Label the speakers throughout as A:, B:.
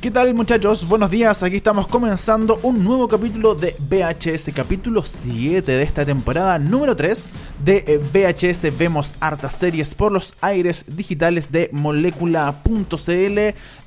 A: ¿Qué tal muchachos? Buenos días, aquí estamos comenzando un nuevo capítulo de VHS, capítulo 7 de esta temporada número 3 de eh, VHS. Vemos hartas series por los aires digitales de molécula.cl,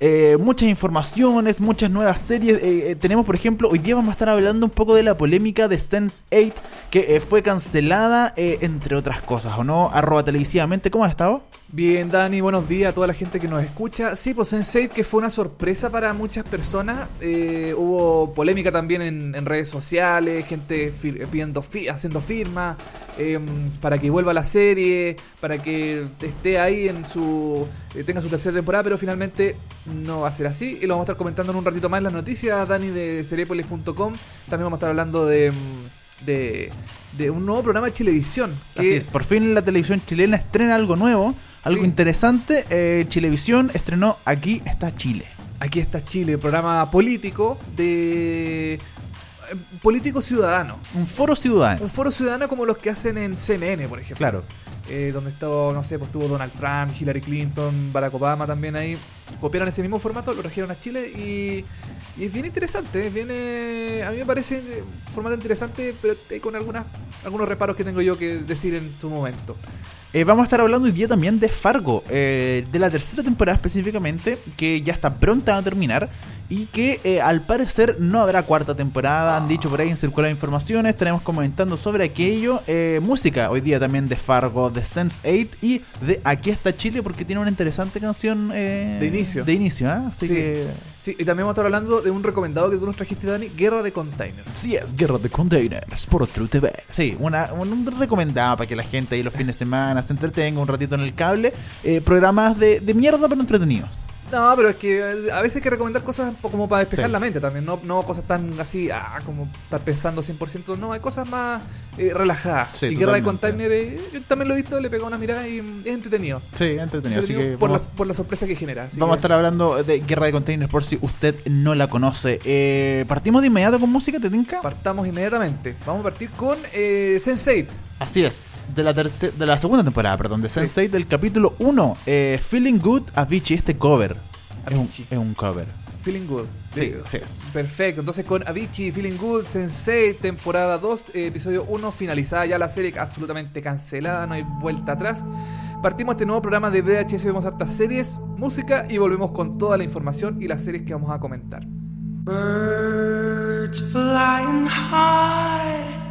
A: eh, muchas informaciones, muchas nuevas series. Eh, tenemos por ejemplo, hoy día vamos a estar hablando un poco de la polémica de Sense8 que fue cancelada, entre otras cosas, ¿o no? Arroba televisivamente, ¿cómo has estado?
B: Bien, Dani, buenos días a toda la gente que nos escucha. Sí, pues Sense8 que fue una sorpresa para muchas personas. Eh, hubo polémica también en, redes sociales, gente pidiendo haciendo firmas em, para que vuelva la serie, para que esté ahí en su eh, tenga su tercera temporada, pero finalmente no va a ser así. Y lo vamos a estar comentando en un ratito más en las noticias, Dani de seriepolis.com. También vamos a estar hablando de, de, un nuevo programa de Chilevisión.
A: Así es, por fin la televisión chilena estrena algo nuevo algo interesante, eh, Chilevisión estrenó Aquí está Chile.
B: Aquí está Chile, programa político de eh, político ciudadano.
A: Un foro ciudadano.
B: Un foro ciudadano como los que hacen en CNN, por ejemplo.
A: Claro.
B: Eh, donde estuvo, no sé, pues estuvo Donald Trump, Hillary Clinton, Barack Obama también ahí. Copiaron ese mismo formato, lo regieron a Chile y, y es bien interesante. Viene, a mí me parece un formato interesante, pero con algunas, algunos reparos que tengo yo que decir en su momento.
A: Eh, vamos a estar hablando hoy día también de Fargo, eh, de la tercera temporada específicamente, que ya está pronta a terminar y que eh, al parecer no habrá cuarta temporada. Han dicho por ahí en circular informaciones. Estaremos comentando sobre aquello. música hoy día también de Fargo, de Sense8 y de Aquí está Chile, porque tiene una interesante canción
B: de inicio.
A: De inicio, ¿ah? Así
B: sí. que. Sí, y también vamos a estar hablando de un recomendado que tú nos trajiste, Dani: Guerra de Containers.
A: Sí, es Guerra de Containers por True TV. Sí, una, un recomendado para que la gente ahí los fines de semana se entretenga un ratito en el cable. Eh, programas de, de mierda pero entretenidos.
B: No, pero es que eh, a veces hay que recomendar cosas como para despejar la mente también, no, no cosas tan así, ah, como estar pensando 100%, no, hay cosas más eh, relajadas. y Guerra de Container, eh, yo también lo he visto, le pegó una mirada y es entretenido.
A: Sí, entretenido. así que
B: por, la, por la sorpresa que genera.
A: vamos a estar hablando de Guerra de Container por si usted no la conoce. ¿Partimos de inmediato con música, te tinca?
B: Partamos inmediatamente. Vamos a partir con eh, Sense8.
A: Así es, de la, de la segunda temporada, perdón, de Sense8 del capítulo 1, Feeling Good Avicii, este cover. Es un, es un, cover.
B: Feeling Good.
A: Sí, sí es.
B: Perfecto. Entonces con Avicii, Feeling Good, Sensei, temporada 2, eh, episodio 1, finalizada ya la serie, absolutamente cancelada, no hay vuelta atrás. Partimos este nuevo programa de VHS, vemos hartas series, música y volvemos con toda la información y las series que vamos a comentar. Birds flying high.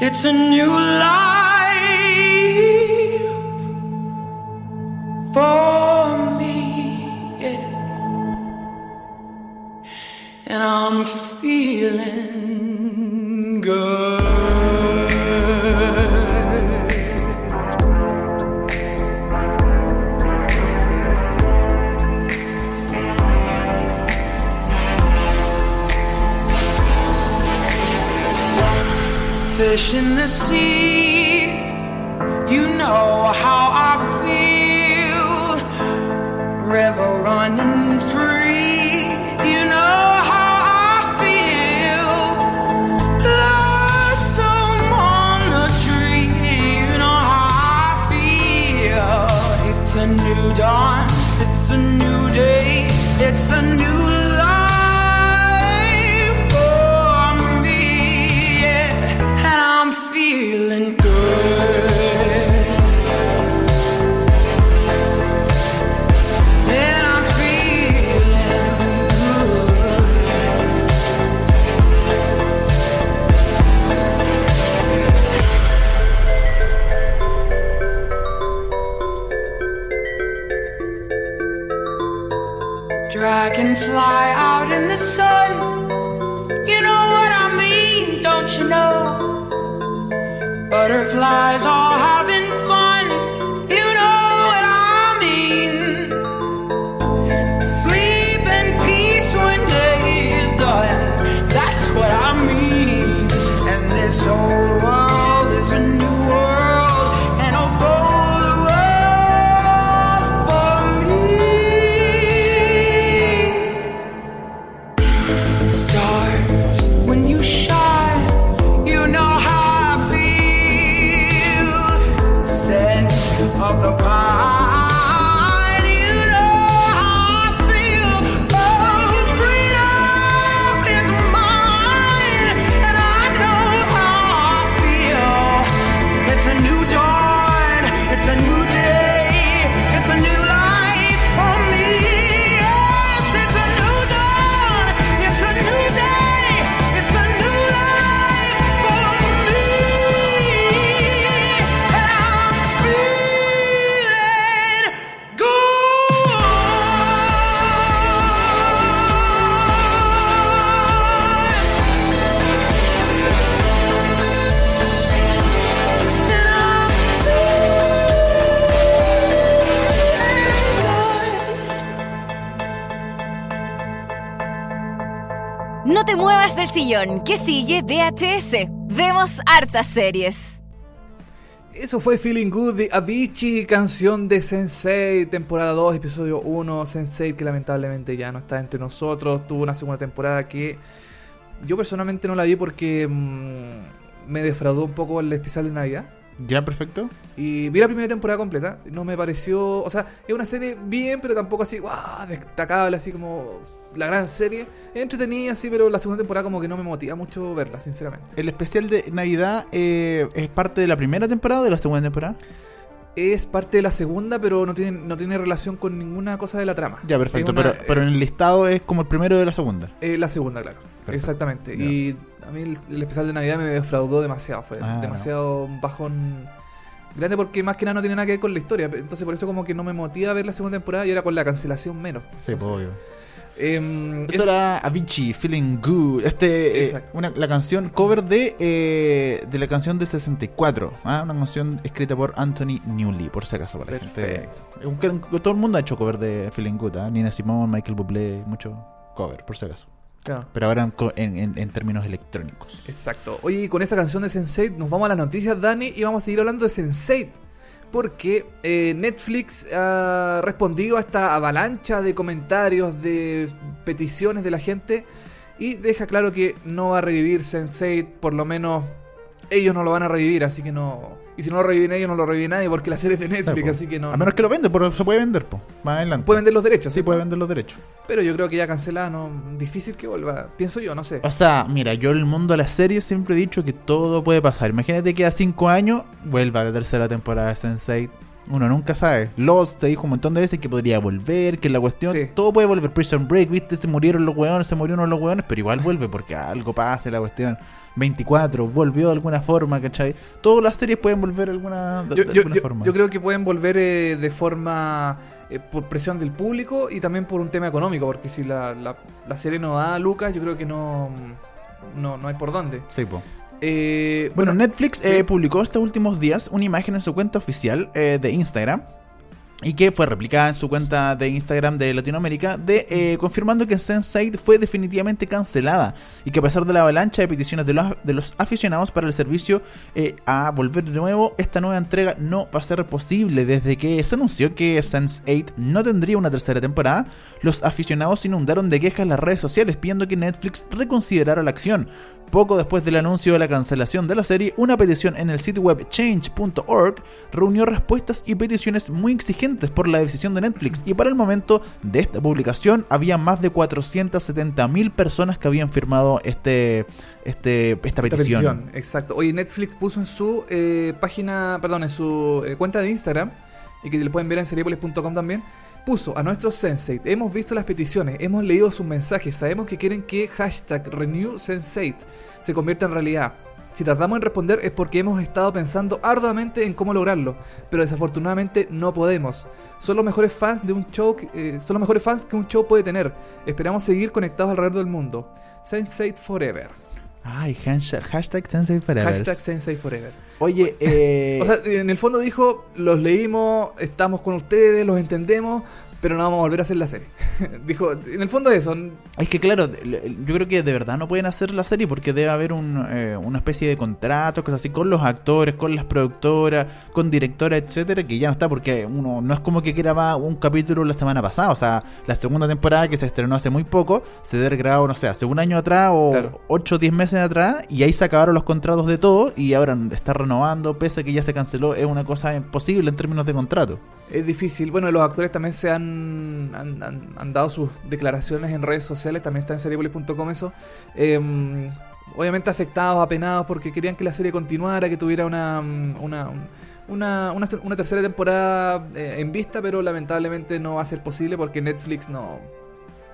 B: it's a new life for me, and I'm feeling
C: Fish in the
D: sea, sillón, que sigue VHS. Vemos hartas series.
B: Eso fue Feeling Good de Avicii, canción de Sensei, temporada 2, episodio 1. Sensei que lamentablemente ya no está entre nosotros. Tuvo una segunda temporada que yo personalmente no la vi porque mm, me defraudó un poco el especial de Navidad.
A: ¿Ya, perfecto?
B: Y vi la primera temporada completa. No me pareció. O sea, es una serie bien, pero tampoco así, ¡guau! destacable, así como la gran serie. Entretenida, sí, pero la segunda temporada como que no me motiva mucho verla, sinceramente.
A: ¿El especial de Navidad eh, es parte de la primera temporada o de la segunda temporada?
B: Es parte de la segunda, pero no tiene, no tiene relación con ninguna cosa de la trama.
A: Ya, perfecto.
B: Una-
A: pero, pero en el listado es como el primero de la segunda.
B: Eh, la segunda, claro. Exactamente. Y a mí el, el especial de Navidad me defraudó demasiado. Fue
A: Ah,
B: demasiado bajón grande porque más que nada no tiene nada que ver con la historia. Entonces por eso como que no me motiva a ver la segunda temporada y ahora con la cancelación menos.
A: Sí,
B: Entonces,
A: obvio.
B: Em,
A: Eso
B: es-
A: era Avicii, Feeling Good. Este, eh, una, la canción cover de, eh, de la canción del 64. ¿ah? Una canción escrita por Anthony Newley, por si acaso. Para gente. Un- Todo el mundo ha hecho cover de Feeling Good. ¿ah? Nina Simone, Michael Bublé, mucho cover, por si acaso.
B: claro.
A: Pero ahora en, en- en- en términos electrónicos.
B: Exacto. Oye, y con esa canción de Sense8 nos vamos a las noticias, Dani, y vamos a seguir hablando de Sense8. Porque eh, Netflix ha respondido a esta avalancha de comentarios, de peticiones de la gente, y deja claro que no va a revivir Sense8, por lo menos ellos no lo van a revivir, así que no... Y si no lo reviven ellos, no lo revive nadie, porque la serie es de Netflix,
A: Sí,
B: así que no...
A: A menos que lo vende, pero se puede vender, po. Más adelante.
B: Puede vender los derechos,
A: Sí, puede vender los derechos.
B: Pero yo creo que ya cancelada, no... Difícil que vuelva, pienso yo, no sé.
A: O sea, mira, yo en el mundo de las series siempre he dicho que todo puede pasar. Imagínate que a 5 años vuelva la tercera temporada de Sense8. Uno nunca sabe. Lost te dijo un montón de veces que podría volver, que la cuestión,
B: Sí.
A: todo puede volver. Prison Break, viste, se murieron los hueones, se de los hueones, pero igual vuelve porque algo pasa la cuestión. 24, volvió de alguna forma, ¿cachai? Todas las series pueden volver de alguna, de,
B: yo,
A: de
B: yo-
A: alguna
B: yo-
A: forma.
B: yo creo que pueden volver eh, de forma eh, por presión del público y también por un tema económico, porque si la, la, la serie no da a Lucas, yo creo que no, no, no hay por dónde.
A: Sí, po.
B: Eh,
A: Bueno, Netflix
B: sí.
A: eh, publicó estos últimos días una imagen en su cuenta oficial eh, de Instagram y que fue replicada en su cuenta de Instagram de Latinoamérica, de eh, confirmando que Sense8 fue definitivamente cancelada y que a pesar de la avalancha de peticiones de los, de los aficionados para el servicio eh, a volver de nuevo, esta nueva entrega no va a ser posible. Desde que se anunció que Sense8 no tendría una tercera temporada, los aficionados inundaron de quejas las redes sociales pidiendo que Netflix reconsiderara la acción. Poco después del anuncio de la cancelación de la serie, una petición en el sitio web change.org reunió respuestas y peticiones muy exigentes por la decisión de Netflix y para el momento de esta publicación había más de 470.000 personas que habían firmado este, este, esta
B: esta
A: petición.
B: exacto. Oye, Netflix puso en su eh, página, perdón, en su eh, cuenta de Instagram, y que lo pueden ver en seriepolis.com también, puso a nuestros Sensei, hemos visto las peticiones, hemos leído sus mensajes, sabemos que quieren que hashtag RenewSensei se convierta en realidad. Si tardamos en responder es porque hemos estado pensando arduamente en cómo lograrlo, pero desafortunadamente no podemos. Son los mejores fans de un show, que- eh, son los mejores fans que un show puede tener. Esperamos seguir conectados alrededor del mundo. Sense8 Forever.
A: Ay, hashtag, Sensei Forever.
B: Hashtag Sense8 Forever.
A: Oye, eh,
B: O sea, en el fondo dijo, los leímos, estamos con ustedes, los entendemos, pero no vamos a volver a hacer la serie. dijo, en el fondo eso.
A: Es que claro, yo creo que de verdad no pueden hacer la serie porque debe haber un, eh, una especie de contrato, cosas así, con los actores, con las productoras, con directoras, etcétera, que ya no está porque uno no es como que graba un capítulo la semana pasada, o sea, la segunda temporada que se estrenó hace muy poco, se debe grabado, no sé, hace un año atrás o
B: Claro.
A: 8 o 10 meses atrás y ahí se acabaron los contratos de todo y ahora está renovando, pese a que ya se canceló, es una cosa imposible en términos de contrato.
B: Es difícil. Bueno, los actores también se han, han, dado sus declaraciones en redes sociales, también está en seriepolis.com eso. Eh, obviamente afectados, apenados, porque querían que la serie continuara, que tuviera una, una, una, una, una tercera temporada eh, en vista, pero lamentablemente no va a ser posible porque Netflix no,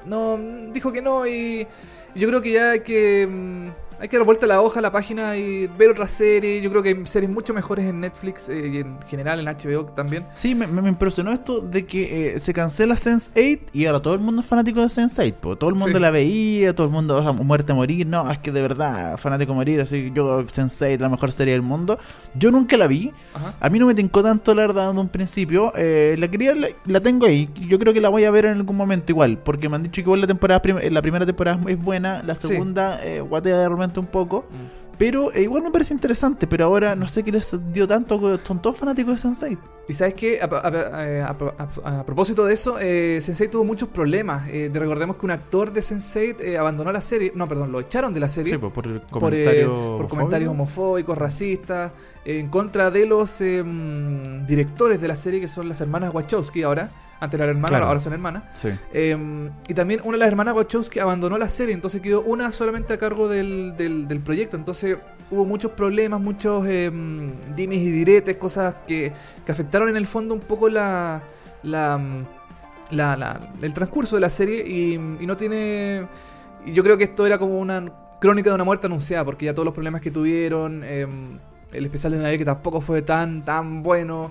B: no dijo que no y, yo creo que ya que... hay que dar vuelta la hoja a la página y ver otras series. Yo creo que hay series mucho mejores en Netflix eh, y en general en HBO también.
A: Sí, me, me- impresionó esto de que eh, se cancela Sense8 y ahora todo el mundo es fanático de Sense8. po. Todo el mundo
B: Sí.
A: la veía, todo el mundo, o sea, muerte a morir. No, es que de verdad, fanático a morir. Así yo, Sense8, la mejor serie del mundo. Yo nunca la vi.
B: Ajá.
A: A mí no me tincó tanto la verdad de un principio. Eh, la quería, la, la tengo ahí. Yo creo que la voy a ver en algún momento igual. Porque me han dicho que igual la temporada prim- la primera temporada es buena. La
B: Sí.
A: segunda eh, guatea de repente un poco. Pero eh, igual me parece interesante. Pero ahora no sé qué les dio tanto. Son todos fanáticos de Sense8.
B: Y sabes que a, a- a- a- propósito de eso, eh, Sensei tuvo muchos problemas. Eh, de- recordemos que un actor de Sensei eh, abandonó la serie. No, perdón, lo echaron de la serie.
A: Sí, por
B: por, eh,
A: comentario
B: por comentarios
A: fóbico.
B: homofóbicos, racistas, eh, en contra de los eh, mm, directores de la serie, que son las hermanas Wachowski ahora. Antes eran hermanas,
A: Claro.
B: ahora son hermanas.
A: Sí.
B: Eh, y también una de las hermanas Wachowski abandonó la serie, entonces quedó una solamente a cargo del, del- del proyecto. Entonces hubo muchos problemas, muchos eh, dimes y diretes, cosas que, que afectaron en el fondo un poco la, la, mm, la- la- el transcurso de la serie y, y no tiene... y yo creo que esto era como una crónica de una muerte anunciada, porque ya todos los problemas que tuvieron, eh, el especial de Navidad que tampoco fue tan, tan bueno,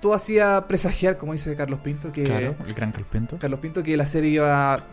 B: todo hacía presagiar, como dice Carlos Pinto, que...
A: Claro, el gran Calpento.
B: Carlos Pinto que la serie iba,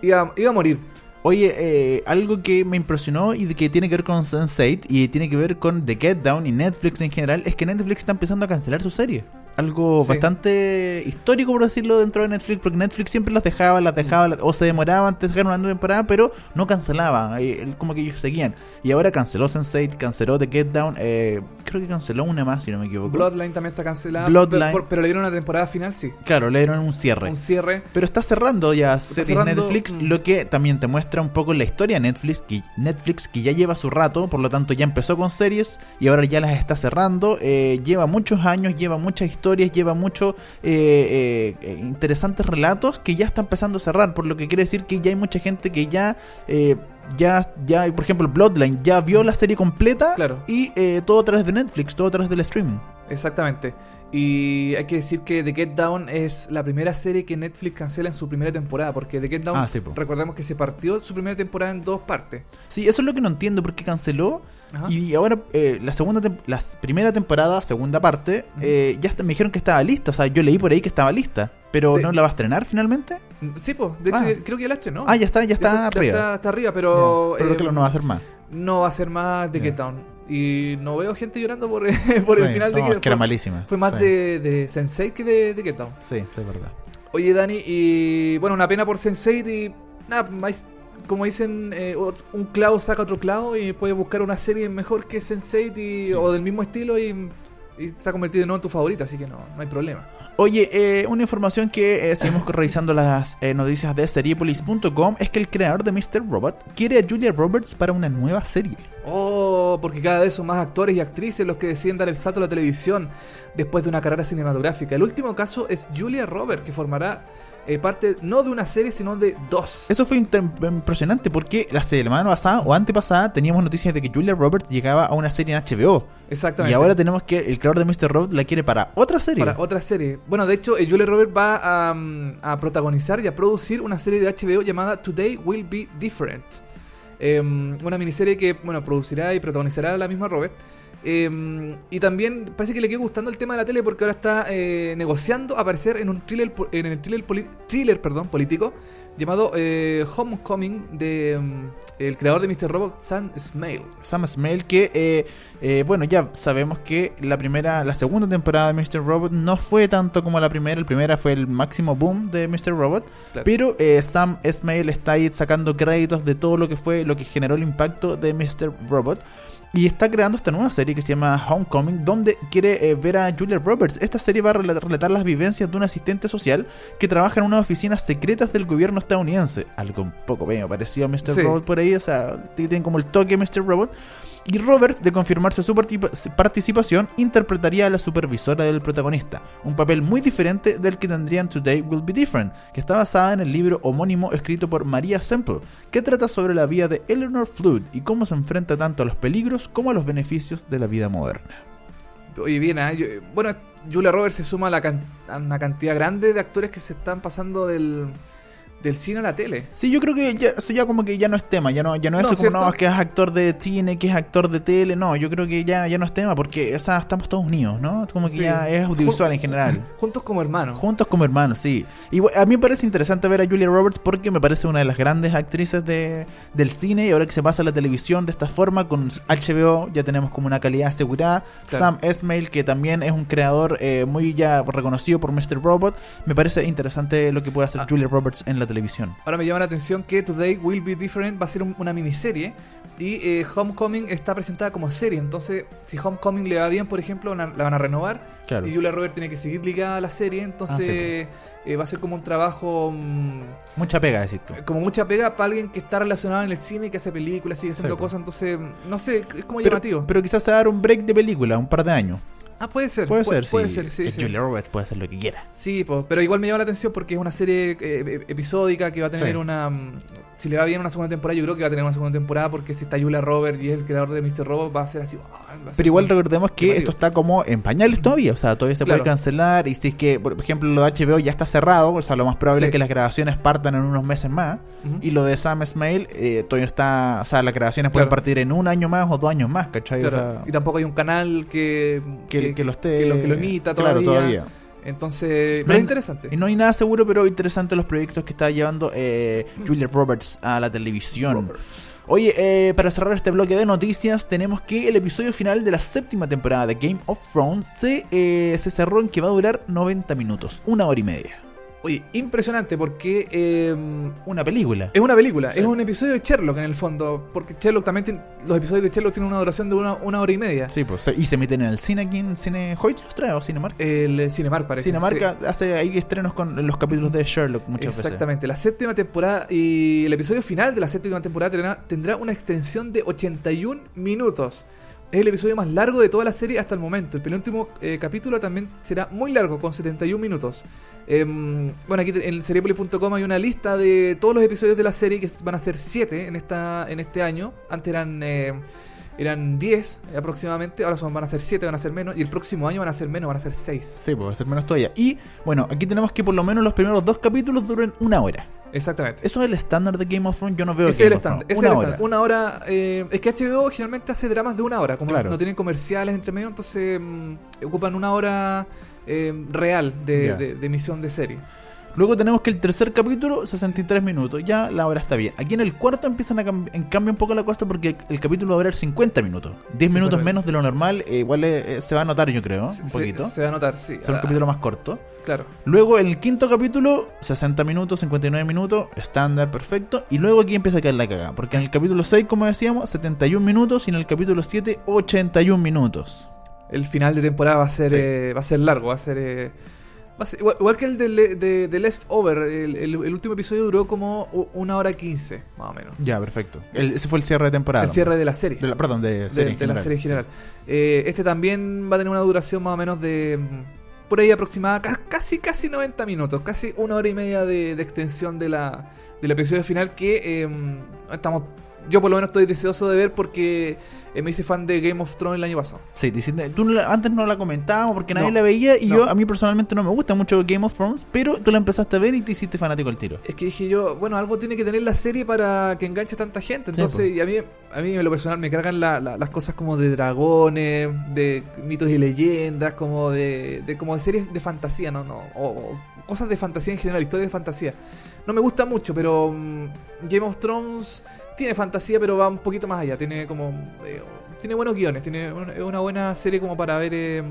B: iba, iba a morir.
A: Oye, eh, algo que me impresionó y que tiene que ver con Sense8 y tiene que ver con The Get Down y Netflix en general es que Netflix está empezando a cancelar su serie. Algo
B: Sí.
A: bastante histórico, por decirlo, dentro de Netflix, porque Netflix siempre las dejaba, las dejaba, las- o se demoraba antes de dejar una nueva temporada, pero no cancelaba, como que ellos seguían. Y ahora canceló Sense8, canceló The Get Down, eh, creo que canceló una más, si no me equivoco.
B: Bloodline también está cancelada.
A: Bloodline.
B: Pero, pero le dieron una temporada final, sí.
A: Claro, le dieron un cierre.
B: Un cierre.
A: Pero está cerrando ya series
B: cerrando,
A: Netflix,
B: mm.
A: lo que también te muestra un poco la historia de Netflix, que Netflix que ya lleva su rato, por lo tanto ya empezó con series y ahora ya las está cerrando. eh, lleva muchos años, lleva muchas historias, lleva muchos eh, eh, interesantes relatos que ya está empezando a cerrar, por lo que quiere decir que ya hay mucha gente que ya... eh, ya, ya, por ejemplo, Bloodline ya vio la serie completa
B: Claro.
A: y eh, todo a través de Netflix, todo a través del streaming.
B: Exactamente. Y hay que decir que The Get Down es la primera serie que Netflix cancela en su primera temporada. Porque The Get Down,
A: Ah, sí, po.
B: recordemos que se partió su primera temporada en dos partes.
A: Sí, eso es lo que no entiendo, porque canceló
B: Ajá.
A: Y ahora eh, la segunda la primera temporada, segunda parte, eh, ya me dijeron que estaba lista. O sea, yo leí por ahí que estaba lista. Pero
B: De-
A: no la va a estrenar finalmente.
B: Sí, pues, de hecho,
A: Ah.
B: creo que ya la estrenó.
A: Ah, ya está, ya está
B: Ya
A: arriba.
B: está, está arriba, pero.
A: Pero
B: eh,
A: claro, no va a hacer más.
B: no va a ser más
A: Ya.
B: Get Down. Y no veo gente llorando por, por
A: Sí,
B: el final de
A: no,
B: que,
A: que era malísima.
B: fue más
A: Sí.
B: de, de Sense8 que de, de Get Down.
A: Sí, es verdad.
B: Oye, Dani, y bueno, una pena por Sense8 y nada, más, como dicen, eh, un clavo saca otro clavo y puedes buscar una serie mejor que Sense8 y,
A: Sí.
B: o del mismo estilo y, y se ha convertido en tu favorita, así que no, no hay problema.
A: Oye, eh, una información que eh, seguimos revisando las eh, noticias de seriepolis.com es que el creador de Mr. Robot quiere a Julia Roberts para una nueva serie.
B: Oh, porque cada vez son más actores y actrices los que deciden dar el salto a la televisión después de una carrera cinematográfica. El último caso es Julia Roberts, que formará eh, parte no de una serie, sino de dos.
A: Eso fue impresionante porque la semana pasada o antepasada teníamos noticias de que Julia Roberts llegaba a una serie en HBO.
B: Exactamente.
A: Y ahora tenemos que el creador de Mr. Robot la quiere para otra serie.
B: Para otra serie. Bueno, de hecho, eh, Julia Roberts va a, mm, a protagonizar y a producir una serie de HBO llamada Today Will Be Different. Eh, una miniserie que, bueno, producirá y protagonizará la misma Robert. Eh, y también parece que le quedó gustando el tema de la tele porque ahora está eh, negociando aparecer en un thriller, en el thriller, thriller perdón, político llamado eh, Homecoming de mm, el creador de Mr. Robot, Sam Smale.
A: Sam Smale, que eh, eh, bueno, ya sabemos que la primera, la segunda temporada de Mr. Robot no fue tanto como la primera. La primera fue el máximo boom de Mr. Robot.
B: Claro.
A: Pero eh, Sam Smale está ahí sacando créditos de todo lo que fue, lo que generó el impacto de Mr. Robot. Y está creando esta nueva serie que se llama Homecoming, donde quiere eh, ver a Julia Roberts. Esta serie va a rela- relatar las vivencias de un asistente social que trabaja en unas oficinas secretas del gobierno estadounidense. Algo un poco medio parecido a Mr.
B: Sí.
A: Robot por ahí, o sea, tienen como el toque Mr. Robot. Y Robert, de confirmarse su participación, interpretaría a la supervisora del protagonista, un papel muy diferente del que tendrían Today Will Be Different, que está basada en el libro homónimo escrito por Maria Semple, que trata sobre la vida de Eleanor Flood y cómo se enfrenta tanto a los peligros como a los beneficios de la vida moderna.
B: Oye, bien, yo- bueno, Julia Roberts se suma a, la a una cantidad grande de actores que se están pasando del, del cine a la tele.
A: Sí, yo creo que ya, eso ya como que ya no es tema, ya no, ya no es
B: No,
A: como no, es que es actor de cine, que es actor de tele, no, yo creo que ya, ya no es tema porque esa- estamos todos unidos, ¿no? Como que
B: Sí.
A: ya es audiovisual
B: Jun-
A: en general.
B: Juntos como hermanos.
A: Juntos como hermanos, sí. Y a mí me parece interesante ver a Julia Roberts porque me parece una de las grandes actrices de, del cine y ahora que se pasa a la televisión de esta forma con HBO ya tenemos como una calidad asegurada.
B: Claro.
A: Sam Esmail que también es un creador eh, muy ya reconocido por Mr. Robot. Me parece interesante lo que puede hacer
B: Ah.
A: Julia Roberts en la televisión.
B: Ahora me llama la atención que Today Will Be Different va a ser un- una miniserie y eh, Homecoming está presentada como serie. Entonces, si Homecoming le va bien, por ejemplo, van a- la van a renovar
A: Claro.
B: y Julia Roberts tiene que seguir ligada a la serie. Entonces, eh, va a ser como un trabajo mm,
A: Mucha pega, decís tú.
B: como mucha pega para alguien que está relacionado en el cine, que hace películas, sigue haciendo
A: Sí,
B: cosas. Entonces, no sé, es como
A: Pero,
B: llamativo.
A: pero quizás se va a dar un break de película, un par de años.
B: Ah, puede ser.
A: Puede,
B: pu-
A: ser,
B: puede
A: sí.
B: ser, sí.
A: Es
B: sí.
A: Julia Roberts puede hacer lo que quiera.
B: Sí, po, pero igual me llama la atención porque es una serie eh, episódica que va a tener
A: Sí.
B: una... mm, Si le va bien una segunda temporada, yo creo que va a tener una segunda temporada porque si está Julia Roberts y es el creador de Mr. Robot, va a ser así... va a ser
A: Pero igual recordemos que esto está como en pañales todavía, o sea, todavía se
B: Claro.
A: puede cancelar y si es que, por ejemplo, lo de HBO ya está cerrado, o sea, lo más probable
B: Sí.
A: es que las grabaciones partan en unos meses más y lo de Sam Smale eh, todavía está, o sea, las grabaciones pueden partir en un año más o dos años más, ¿cachai?
B: Claro,
A: O sea,
B: y tampoco hay un canal que,
A: que, que lo esté...
B: que lo, que lo imita
A: Claro,
B: todavía.
A: todavía.
B: Entonces,
A: No
B: es interesante.
A: Y no hay nada seguro, pero interesante los proyectos que está llevando eh, Julia Roberts a la televisión.
B: Roberts.
A: Oye, eh, para cerrar este bloque de noticias, tenemos que el episodio final de la séptima temporada de Game of Thrones se, eh, se cerró en que va a durar 90 minutos, una hora y media.
B: Oye, impresionante porque eh,
A: Una película.
B: es una película,
A: Sí.
B: es un episodio de Sherlock en el fondo, porque Sherlock también tiene- los episodios de Sherlock tienen una duración de una, una hora y media.
A: Sí, pues, y se meten en el cine aquí en Cine Hoyt los trae o Cinemark.
B: El eh, Cinemark parece.
A: Cinemark hace ahí estrenos con los capítulos de Sherlock muchas
B: Exactamente, la séptima temporada y el episodio final de la séptima temporada tendrá, tendrá una extensión de 81 minutos. Es el episodio más largo de toda la serie hasta el momento. El penúltimo eh, capítulo también será muy largo, con 71 minutos. Em, bueno, aquí en seriepolis.com hay una lista de todos los episodios de la serie, que van a ser 7 en, en este año. Antes eran, eh, eran 10 aproximadamente, ahora van a ser 7, van a ser menos. Y el próximo año van a ser menos, van a ser 6.
A: veces. Sí, pues va a ser menos todavía. Y bueno, aquí tenemos que por lo menos los primeros dos capítulos duren una hora.
B: Exactamente.
A: Eso es el estándar de Game of Thrones. Yo no veo
B: Ese es
A: Game
B: el estándar. es el estándar. Una hora. eh, es que HBO generalmente hace dramas de una hora. Como
A: Claro.
B: no tienen comerciales entre medio, entonces mm, ocupan una hora eh, real de,
A: Ya.
B: de- de emisión de serie.
A: Luego tenemos que el tercer capítulo, 63 minutos. Ya la hora está bien. Aquí en el cuarto empiezan a cambiar en cambio un poco la cosa porque el capítulo va a durar 50 minutos. 10
B: Sí,
A: minutos menos de lo normal. eh, igual eh, eh, se va a notar, yo creo, un poquito.
B: Se, va a notar, sí.
A: Es un
B: Ah,
A: capítulo más corto.
B: Claro.
A: Luego el quinto capítulo, 60 minutos, 59 minutos, estándar, perfecto. Y luego aquí empieza a caer la cagada. Porque en el capítulo 6, como decíamos, 71 minutos. Y en el capítulo 7, 81 minutos.
B: El final de temporada va a ser,
A: Sí.
B: eh, va a ser largo, va a ser. Igual, igual que el de, de, de Leftover, el, el- el último episodio duró como una hora quince, más o menos.
A: Ya, perfecto. El- ese fue el cierre de temporada.
B: El cierre de la serie.
A: De la- perdón, de,
B: de,
A: serie
B: de la serie en general. Eh, este también va a tener una duración más o menos de mm, por ahí aproximada, ca- casi casi 90 minutos, casi una hora y media de, de extensión de la, del episodio final que eh, estamos yo por lo menos estoy deseoso de ver porque eh, me hice fan de Game of Thrones el año pasado.
A: Sí, diciendo- tú no la- antes no la comentábamos porque nadie
B: No,
A: la veía y
B: no.
A: yo, a mí personalmente no me gusta mucho Game of Thrones, pero tú la empezaste a ver y te hiciste fanático al tiro.
B: Es que dije yo, bueno, algo tiene que tener la serie para que enganche a tanta gente. Entonces, y a mí, a mí en lo personal me cargan la- la- las cosas como de dragones, de mitos y leyendas, como de, de como de series de fantasía, ¿no? no o, o cosas de fantasía en general, historias de fantasía. No me gusta mucho, pero mm, Game of Thrones tiene fantasía, pero va un poquito más allá. Tiene como eh, tiene buenos guiones, tiene una, es una buena serie como para ver, eh,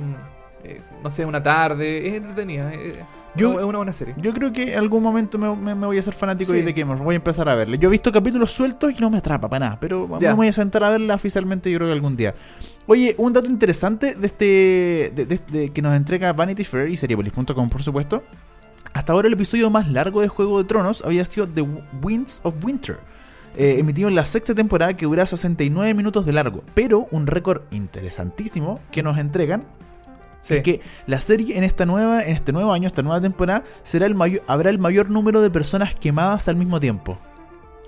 B: eh, no sé, una tarde. Es entretenida. eh,
A: Yo-
B: es una buena serie.
A: Yo creo que en algún momento me, me- me voy a hacer fanático
B: Sí.
A: de Thrones, voy a empezar a verle. Yo he visto capítulos sueltos y no me atrapa para nada, pero
B: Ya.
A: me voy a sentar a verla oficialmente yo creo que algún día. Oye, un dato interesante de este de, de- de- que nos entrega Vanity Fair y Seriepolis.com por supuesto. Hasta ahora el episodio más largo de Juego de Tronos había sido The Winds of Winter. Eh, emitido en la sexta temporada que dura 69 minutos de largo. Pero un récord interesantísimo que nos entregan
B: Sí.
A: es que la serie en esta nueva, en este nuevo año, esta nueva temporada, será el mayor, habrá el mayor número de personas quemadas al mismo tiempo.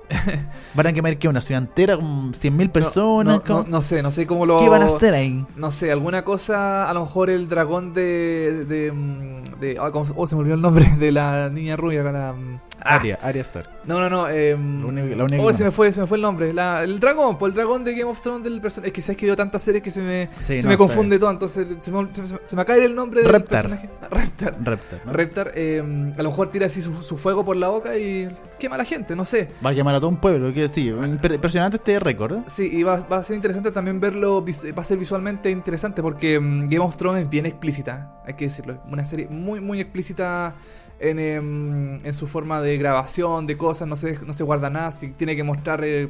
A: Van a quemar que una ciudad entera con 100.000 personas.
B: No, no,
A: ¿cómo?
B: no- no sé, no sé cómo lo.
A: ¿Qué van a hacer ahí?
B: No sé, alguna cosa, a lo mejor el dragón de. de. de ah, ¿cómo se- oh, se me olvidó el nombre de la niña rubia. con la, ah,
A: Arya, Arya Stark.
B: No, no, no. Eh,
A: La única- la única
B: oh, se me fue, se me fue el nombre. La- el dragón, pues el dragón de Game of Thrones del personaje. Es que sabes que veo tantas series que se me,
A: Sí,
B: se
A: no,
B: me confunde todo. Entonces se me, se me- se ir el nombre del
A: Reptar.
B: personaje. Reptar.
A: Reptar, ¿no?
B: Reptar, eh, a lo mejor tira así su, su fuego por la boca y quema a la gente, no sé.
A: Va a quemar a todo un pueblo. Que sí, impre- impresionante este récord. ¿eh?
B: Sí, y va, va a ser interesante también verlo, va a ser visualmente interesante porque mm, Game of Thrones es bien explícita, hay que decirlo, una serie muy, muy explícita en, em, en su forma de grabación, de cosas, no se, no se guarda nada, si tiene que mostrar, eh,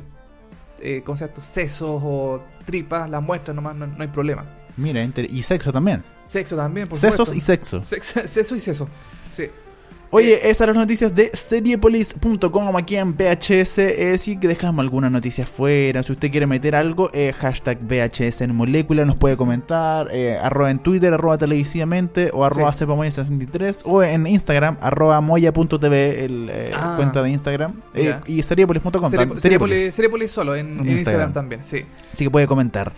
B: eh, ¿cómo se llama esto? Sesos o tripas, las muestras nomás, no, no hay problema.
A: Mira, y sexo también.
B: Sexo también, por
A: Sesos
B: supuesto.
A: y sexo.
B: Sex- seso y seso, sí.
A: Oye, esas son las noticias de seriepolis.com aquí en VHS. Eh, si dejamos alguna noticia fuera, si usted quiere meter algo, eh, hashtag VHS en molécula, nos puede comentar, eh, arroba en Twitter, arroba televisivamente, o arroba
B: Sí.
A: cepamoya63, o en Instagram, arroba moya.tv, el eh,
B: Ah.
A: cuenta de Instagram, eh, y seriepolis.com.
B: Seriepolis
A: Seriepolis.
B: Seriepolis solo, en,
A: En
B: en
A: Instagram.
B: Instagram también, sí.
A: Así que puede comentar.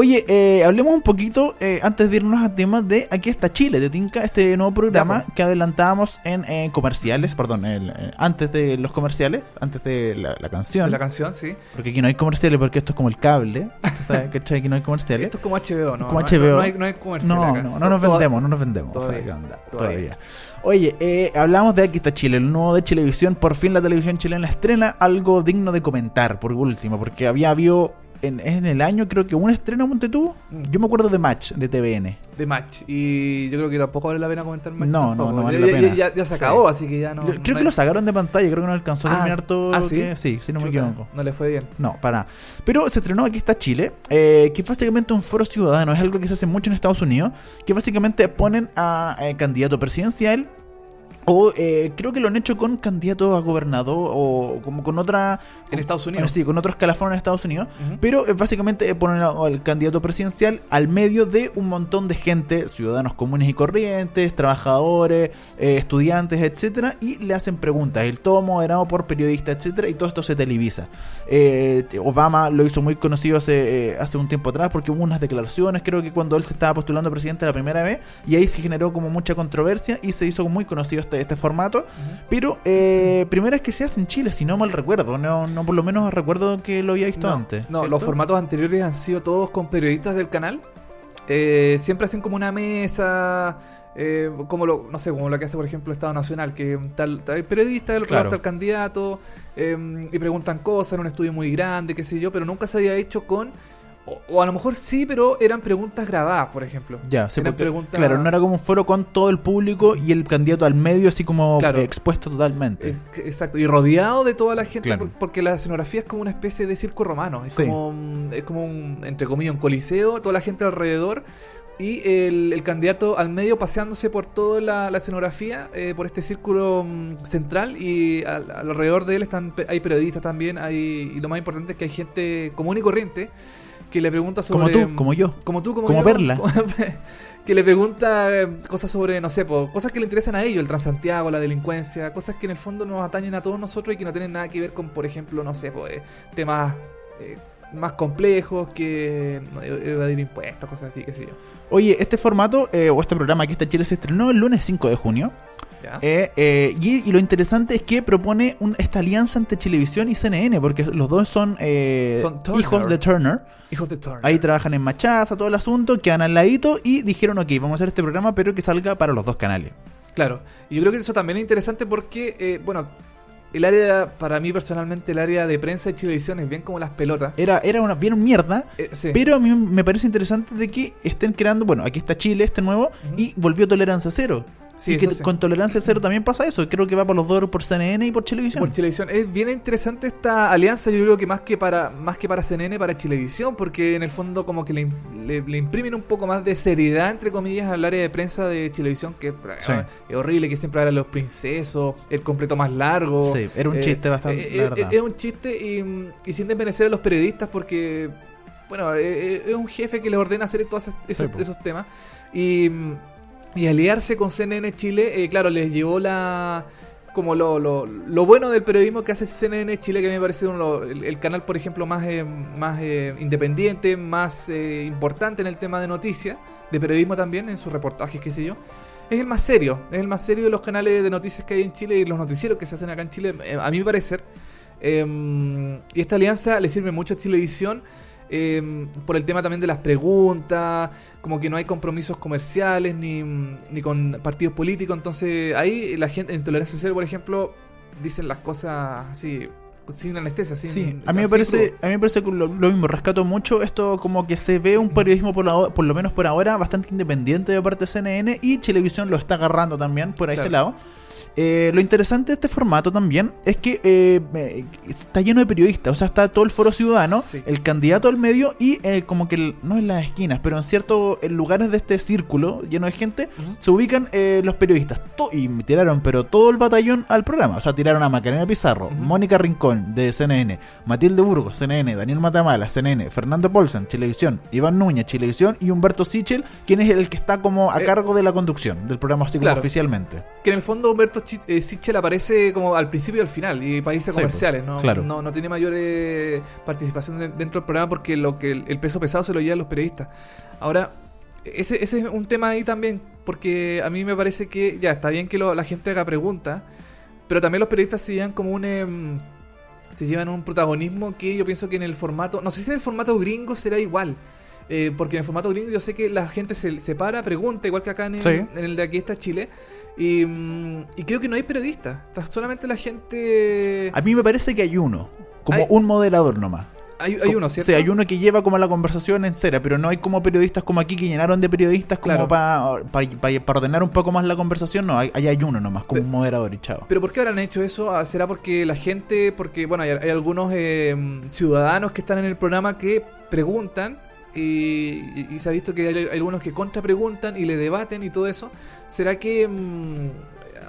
A: Oye, eh, hablemos un poquito, eh, antes de irnos a temas de Aquí está Chile, de Tinca, este nuevo programa
B: po.
A: que adelantábamos en eh, comerciales, perdón, el, eh, antes de los comerciales, antes de la, la canción.
B: De la canción, sí.
A: porque aquí no hay comerciales, porque esto es como el cable. ¿Sabes? ¿Cachai? Aquí no hay comerciales.
B: Esto es como HBO, ¿no?
A: Como HBO.
B: No, hay, no hay comercial
A: No,
B: acá.
A: no, no nos vendemos, no nos vendemos.
B: todavía,
A: ¿sabes qué onda?
B: todavía.
A: Todavía. Oye, eh, hablamos de Aquí está Chile, el nuevo de Chilevisión. Por fin la televisión chilena estrena algo digno de comentar, por último, porque había habido en, en el año, creo que un estreno, Monte tú.
B: Mm.
A: Yo me acuerdo de Match, de TVN.
B: de match. Y yo creo que tampoco vale la pena comentar match.
A: No,
B: tampoco.
A: no, no vale
B: ya,
A: la pena.
B: Ya, ya se acabó, así que ya no.
A: creo
B: no
A: que
B: hay-
A: lo sacaron de pantalla, creo que no alcanzó a
B: Ah,
A: terminar
B: sí.
A: todo.
B: Ah, ¿sí?
A: que- sí, si no me equivoco.
B: No le fue bien.
A: No, para nada. Pero se estrenó Aquí está Chile, eh, que es básicamente un foro ciudadano, es algo que se hace mucho en Estados Unidos, que básicamente ponen a eh, candidato presidencial. O eh, creo que lo han hecho con candidato a gobernador o como con otra...
B: En Estados Unidos.
A: Sí, con otro escalafón en Estados Unidos. Pero eh, básicamente eh, ponen al candidato presidencial al medio de un montón de gente, ciudadanos comunes y corrientes, trabajadores, eh, estudiantes, etcétera, y le hacen preguntas. El todo moderado por periodistas, etcétera, y todo esto se televisa. Eh, Obama lo hizo muy conocido hace, hace un tiempo atrás porque hubo unas declaraciones, creo que cuando él se estaba postulando a presidente la primera vez, y ahí se generó como mucha controversia y se hizo muy conocido este, este formato. Pero eh, primera vez que se hace en Chile, si no mal recuerdo, no, no por lo menos recuerdo que lo había visto
B: no,
A: antes.
B: No,
A: ¿cierto?
B: los formatos anteriores han sido todos con periodistas del canal. Eh, siempre hacen como una mesa. eh, como lo, no sé, como lo que hace por ejemplo Estado Nacional, que tal, tal periodista, lado
A: Claro.
B: el candidato, eh, y preguntan cosas en un estudio muy grande, qué sé yo, pero nunca se había hecho con, o, o a lo mejor sí, pero eran preguntas grabadas, por ejemplo.
A: Ya, sí,
B: Eran
A: porque,
B: preguntas-
A: claro, no era como un foro con todo el público y el candidato al medio así como
B: Claro.
A: expuesto totalmente.
B: Exacto, y rodeado de toda la gente,
A: Claro.
B: por- porque la escenografía es como una especie de circo romano, es
A: Sí.
B: como, es como un, entre comillas, un coliseo, toda la gente alrededor y el, el candidato al medio paseándose por toda la, la escenografía, eh, por este círculo mm, central y al- alrededor de él están hay periodistas también, hay, y lo más importante es que hay gente común y corriente que le pregunta
A: Como
B: sobre...
A: tú, como yo.
B: Como tú, como,
A: Como
B: yo,
A: Perla.
B: que le pregunta eh, cosas sobre, no sé, po, cosas que le interesan a ellos, el Transantiago, la delincuencia, cosas que en el fondo nos atañen a todos nosotros y que no tienen nada que ver con, por ejemplo, no sé, po, eh, temas eh, más complejos que no, e- evadir impuestos, cosas así, qué sé yo.
A: Oye, este formato eh, o este programa aquí está Chile se estrenó el lunes 5 de junio. Eh, eh, y, y lo interesante es que propone un- esta alianza entre Televisión y CNN, porque los dos son, eh,
B: Son
A: hijos de Turner.
B: Hijos de Turner.
A: Ahí trabajan en Machaza, todo el asunto, quedan al ladito y dijeron, ok, vamos a hacer este programa, pero que salga para los dos canales.
B: Claro, y yo creo que eso también es interesante porque, eh, bueno, el área, para mí personalmente, el área de prensa y televisión es bien como las pelotas.
A: Era, era una bien mierda,
B: Eh, sí.
A: pero a mí me parece interesante de que estén creando, bueno, aquí está Chile, este nuevo, y volvió Tolerancia Cero.
B: Sí,
A: y que
B: sí.
A: con Tolerancia Cero también pasa eso, creo que va por los dos por CNN y por televisión.
B: Por televisión. Es bien interesante esta alianza, yo creo que más que para más que para CNN, para televisión, porque en el fondo como que le, le- le imprimen un poco más de seriedad, entre comillas, al área de prensa de televisión, que
A: Sí.
B: eh, es horrible, que siempre habla de los princesos, el completo más largo.
A: Sí, era un chiste bastante,
B: eh, eh. Era un chiste y, y sin desmerecer a los periodistas, porque, bueno, eh, eh, es un jefe que les ordena hacer todos esos, esos-
A: Sí,
B: esos temas. Y, y aliarse con CNN Chile, eh, claro, les llevó la como lo, lo, bueno del periodismo que hace CNN Chile, que me parece uno, el, el canal, por ejemplo, más, eh, más eh, independiente, más eh, importante en el tema de noticias, de periodismo también, en sus reportajes, qué sé yo. Es el más serio, es el más serio de los canales de noticias que hay en Chile y los noticieros que se hacen acá en Chile, eh, a mi parecer. Eh, y esta alianza le sirve mucho a televisión eh, por el tema también de las preguntas, como que no hay compromisos comerciales ni, ni con partidos políticos, entonces ahí la gente en Tolerancia Cero, por ejemplo, dicen las cosas así, sin anestesia, sin,
A: Sí, a mí me parece,
B: crudo.
A: a mí me parece que lo, lo mismo, rescato mucho esto como que se ve un periodismo por, la- por lo menos por ahora bastante independiente de parte de CNN y Televisión lo está agarrando también por ese
B: Claro.
A: lado. Eh, lo interesante de este formato también es que eh, está lleno de periodistas, o sea, está todo el foro ciudadano,
B: Sí.
A: el candidato al medio y eh, como que el- no en las esquinas, pero en ciertos lugares de este círculo lleno de gente se ubican eh, los periodistas. To- y tiraron, pero todo el batallón al programa. O sea, tiraron a Macarena Pizarro. Mónica Rincón de CNN, Matilde Burgos, CNN, Daniel Matamala, CNN, Fernando Polsen, Televisión, Iván Núñez, Televisión y Humberto Sichel, quien es el que está como a
B: Eh,
A: cargo de la conducción del programa así como
B: claro.
A: oficialmente.
B: Que en el fondo Humberto eh, Sichel aparece como al principio y al final, y países
A: Sí,
B: comerciales, ¿no?
A: claro.
B: No, no tiene mayor eh, participación de- dentro del programa porque lo que el, el peso pesado se lo llevan los periodistas. Ahora, ese, ese es un tema ahí también, porque a mí me parece que ya está bien que lo- la gente haga preguntas, pero también los periodistas se llevan como un... em, se llevan un protagonismo que yo pienso que en el formato, no sé si en el formato gringo será igual, eh, porque en el formato gringo yo sé que la gente se, se para, pregunta, igual que acá en el,
A: Sí.
B: en el de aquí está Chile, y, mm, y creo que no hay periodistas, está solamente la gente...
A: A mí me parece que hay uno, como
B: Hay-
A: un moderador nomás.
B: Hay, hay uno, ¿cierto?
A: Sí, hay uno que lleva como la conversación en cera, pero no hay como periodistas como aquí que llenaron de periodistas como
B: Claro.
A: para ordenar un poco más la conversación. No, hay, ahí hay uno nomás, como un moderador y chao.
B: Pero ¿por qué habrán hecho eso? Ah, ¿Será porque la gente, porque bueno, hay, hay algunos eh, ciudadanos que están en el programa que preguntan y, y- se ha visto que hay, hay algunos que contrapreguntan y le debaten y todo eso? ¿Será que mm,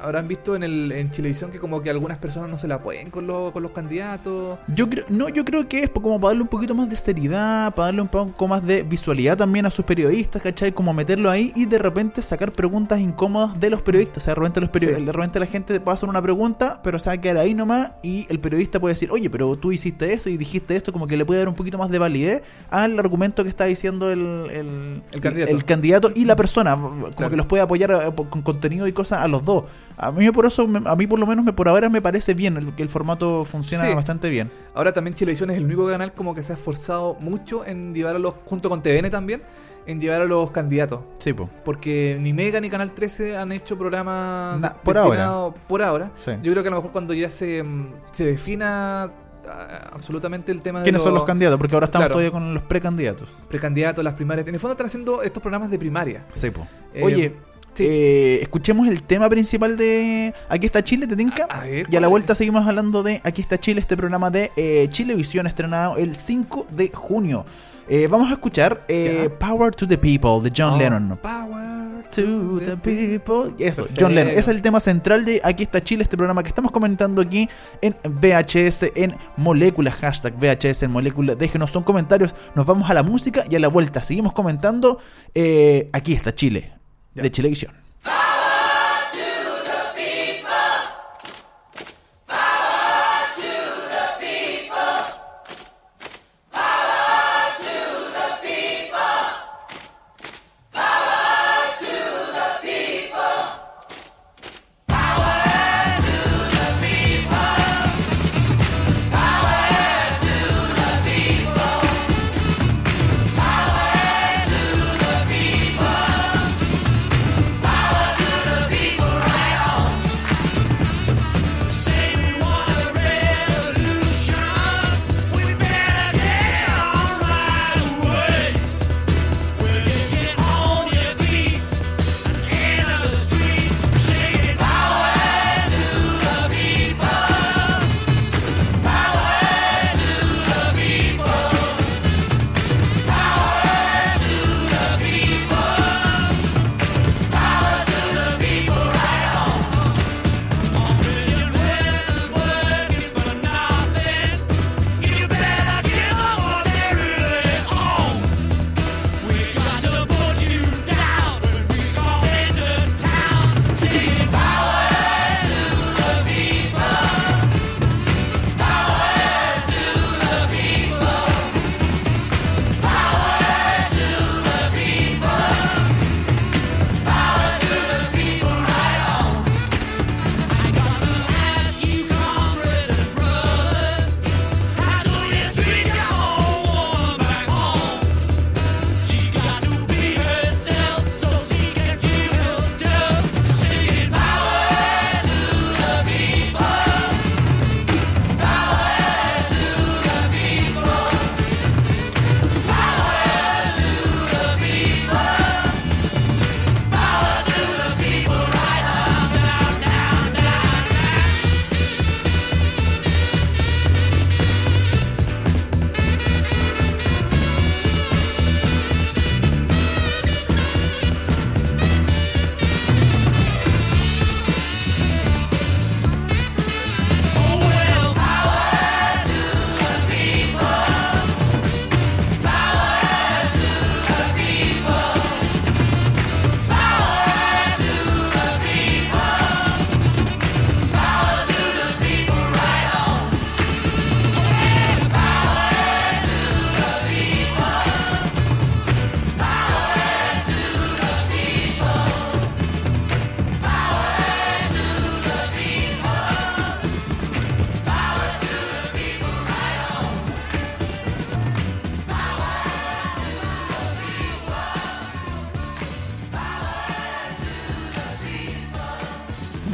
B: habrán visto en, el, en Chilevisión que como que algunas personas no se la apoyen con, los con los candidatos?
A: Yo creo, no, yo creo que es como para darle un poquito más de seriedad, para darle un poco más de visualidad también a sus periodistas, ¿cachai? Como meterlo ahí y de repente sacar preguntas incómodas de los periodistas. O sea, de repente, los perio-
B: Sí.
A: de repente la gente puede hacer una pregunta, pero se va a quedar ahí nomás y el periodista puede decir, oye, pero tú hiciste eso y dijiste esto, como que le puede dar un poquito más de validez al argumento que está diciendo el, el,
B: El candidato.
A: el candidato y la persona. Como
B: Claro.
A: que los puede apoyar eh, con contenido y cosas a los dos. A mí por eso, a mí por lo menos me, por ahora me parece bien, el, que el formato funciona
B: Sí.
A: bastante bien.
B: Ahora también Chilevisión es el único canal como que se ha esforzado mucho en llevar a los, junto con TVN también, en llevar a los candidatos.
A: Sí, po.
B: Porque ni Mega ni Canal 13 han hecho programas
A: Na- por
B: destinados- por ahora.
A: Sí.
B: Yo creo que a lo mejor cuando ya se, mm, se defina ah, absolutamente el tema de
A: ¿Quiénes son los candidatos? Porque ahora estamos
B: Claro.
A: todavía con los precandidatos.
B: precandidatos, las primarias. En el fondo están haciendo estos programas de primaria.
A: Sí, po.
B: Eh,
A: Oye,
B: sí.
A: eh, escuchemos el tema principal de Aquí está Chile, ¿te tinca?
B: A- a ver,
A: y a
B: ¿cuál
A: la
B: es?
A: vuelta seguimos hablando de Aquí está Chile, este programa de eh, Chilevisión estrenado el 5 de junio. Eh, vamos a escuchar eh, Power to the People de John
B: Oh,
A: Lennon.
B: Power
A: To the people. Eso,
B: Perfecto.
A: John Lennon. Es el tema central de Aquí está Chile, este programa que estamos comentando aquí en VHS en Molécula. Hashtag VHS en Molécula. Déjenos un comentarios. Nos vamos a la música y a la vuelta. Seguimos comentando eh, Aquí está Chile,
B: Ya.
A: de Chilevisión.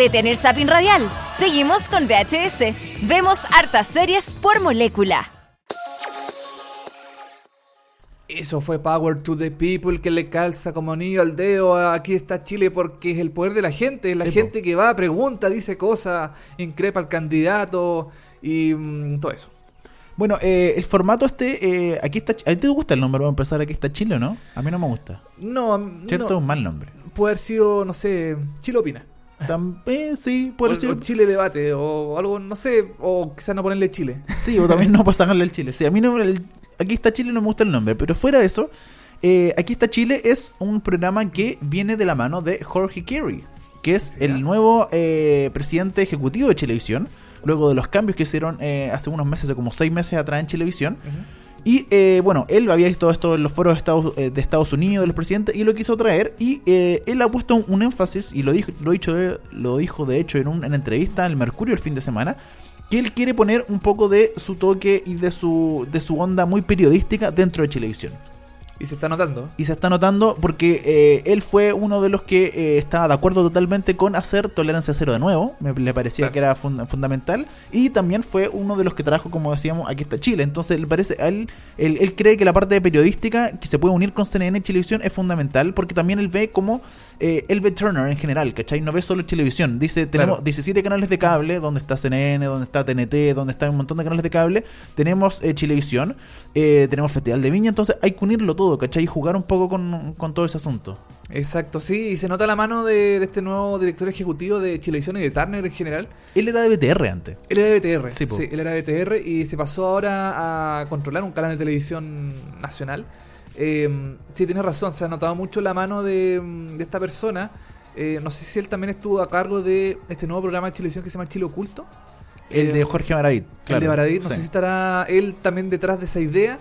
D: De Tener Sapin Radial. Seguimos con VHS. Vemos hartas series por molécula.
B: Eso fue Power to the People que le calza como anillo al dedo. a Aquí está Chile porque es el poder de la gente. Es la
A: Sí, po.
B: gente que va, pregunta, dice cosas, increpa al candidato y mm, todo eso.
A: Bueno, eh, el formato este, eh, aquí está. ¿A ti te gusta el nombre? Vamos a empezar aquí está Chile o no? A mí no me gusta.
B: No,
A: ¿Cierto? Es
B: no
A: un mal nombre.
B: puede haber sido, no sé, Chile opina.
A: También, sí,
B: O,
A: puede
B: o
A: ser.
B: Chile debate o algo, no sé, o quizás no ponerle Chile.
A: Sí, o también no para sacarle el Chile. Sí, a mí no, el- aquí está Chile no me gusta el nombre, pero fuera de eso, eh, aquí está Chile es un programa que viene de la mano de Jorge Carey, que es el nuevo eh, presidente ejecutivo de Chilevisión, luego de los cambios que hicieron eh, hace unos meses, hace como seis meses atrás en Chilevisión. Y eh, bueno, él había visto esto en los foros de Estados, eh, de Estados Unidos, de los presidentes, y lo quiso traer. Y eh, él ha puesto un, énfasis, y lo dijo, lo, dicho lo dijo de hecho en una entrevista en el Mercurio el fin de semana, que él quiere poner un poco de su toque y de su, de su onda muy periodística dentro de Chilevisión.
B: Y se está notando.
A: Y se está notando porque eh, él fue uno de los que eh, estaba de acuerdo totalmente con hacer tolerancia cero de nuevo. Me le parecía
B: Claro.
A: que era fun- fundamental. Y también fue uno de los que trajo, como decíamos, aquí está Chile. Entonces, él parece, a él, él, él cree que la parte de periodística que se puede unir con CNN y Chilevisión es fundamental porque también él ve como eh, el Turner en general, ¿cachai? No ve solo televisión. Dice, tenemos
B: Claro.
A: 17 canales de cable, donde está CNN, donde está TNT, donde está un montón de canales de cable. Tenemos eh, Chilevisión, eh, tenemos Festival de Viña, entonces hay que unirlo todo, ¿cachai? Y jugar un poco con, con todo ese asunto.
B: Exacto, sí, y se nota la mano de, de este nuevo director ejecutivo de Chilevisión y de Turner en general.
A: Él era de BTR antes.
B: Él era de BTR,
A: Sí,
B: sí, él era de BTR y se pasó ahora a controlar un canal de televisión nacional. Eh, sí, tienes razón, se ha notado mucho la mano de, de esta persona. Eh, no sé si él también estuvo a cargo de este nuevo programa de televisión que se llama Chile Oculto.
A: El
B: Eh,
A: de Jorge Maravit.
B: el de Baradit, no
A: sí.
B: sé si estará él también detrás de esa idea.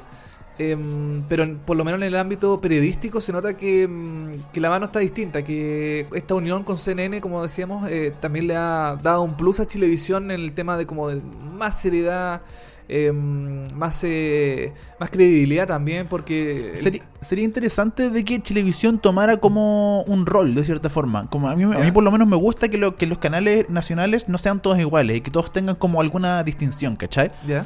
B: em, pero en- por lo menos en el ámbito periodístico se nota que, em, que la mano está distinta, que esta unión con CNN, como decíamos, eh, también le ha dado un plus a Chilevisión en el tema de como de más seriedad, em, más eh, más credibilidad también, porque
A: Sería, sería interesante de que Televisión tomara como un rol, de cierta forma. Como a mí, a mí por lo menos me gusta que, lo, que los canales nacionales no sean todos iguales y que todos tengan como alguna distinción, ¿cachai?
B: ya,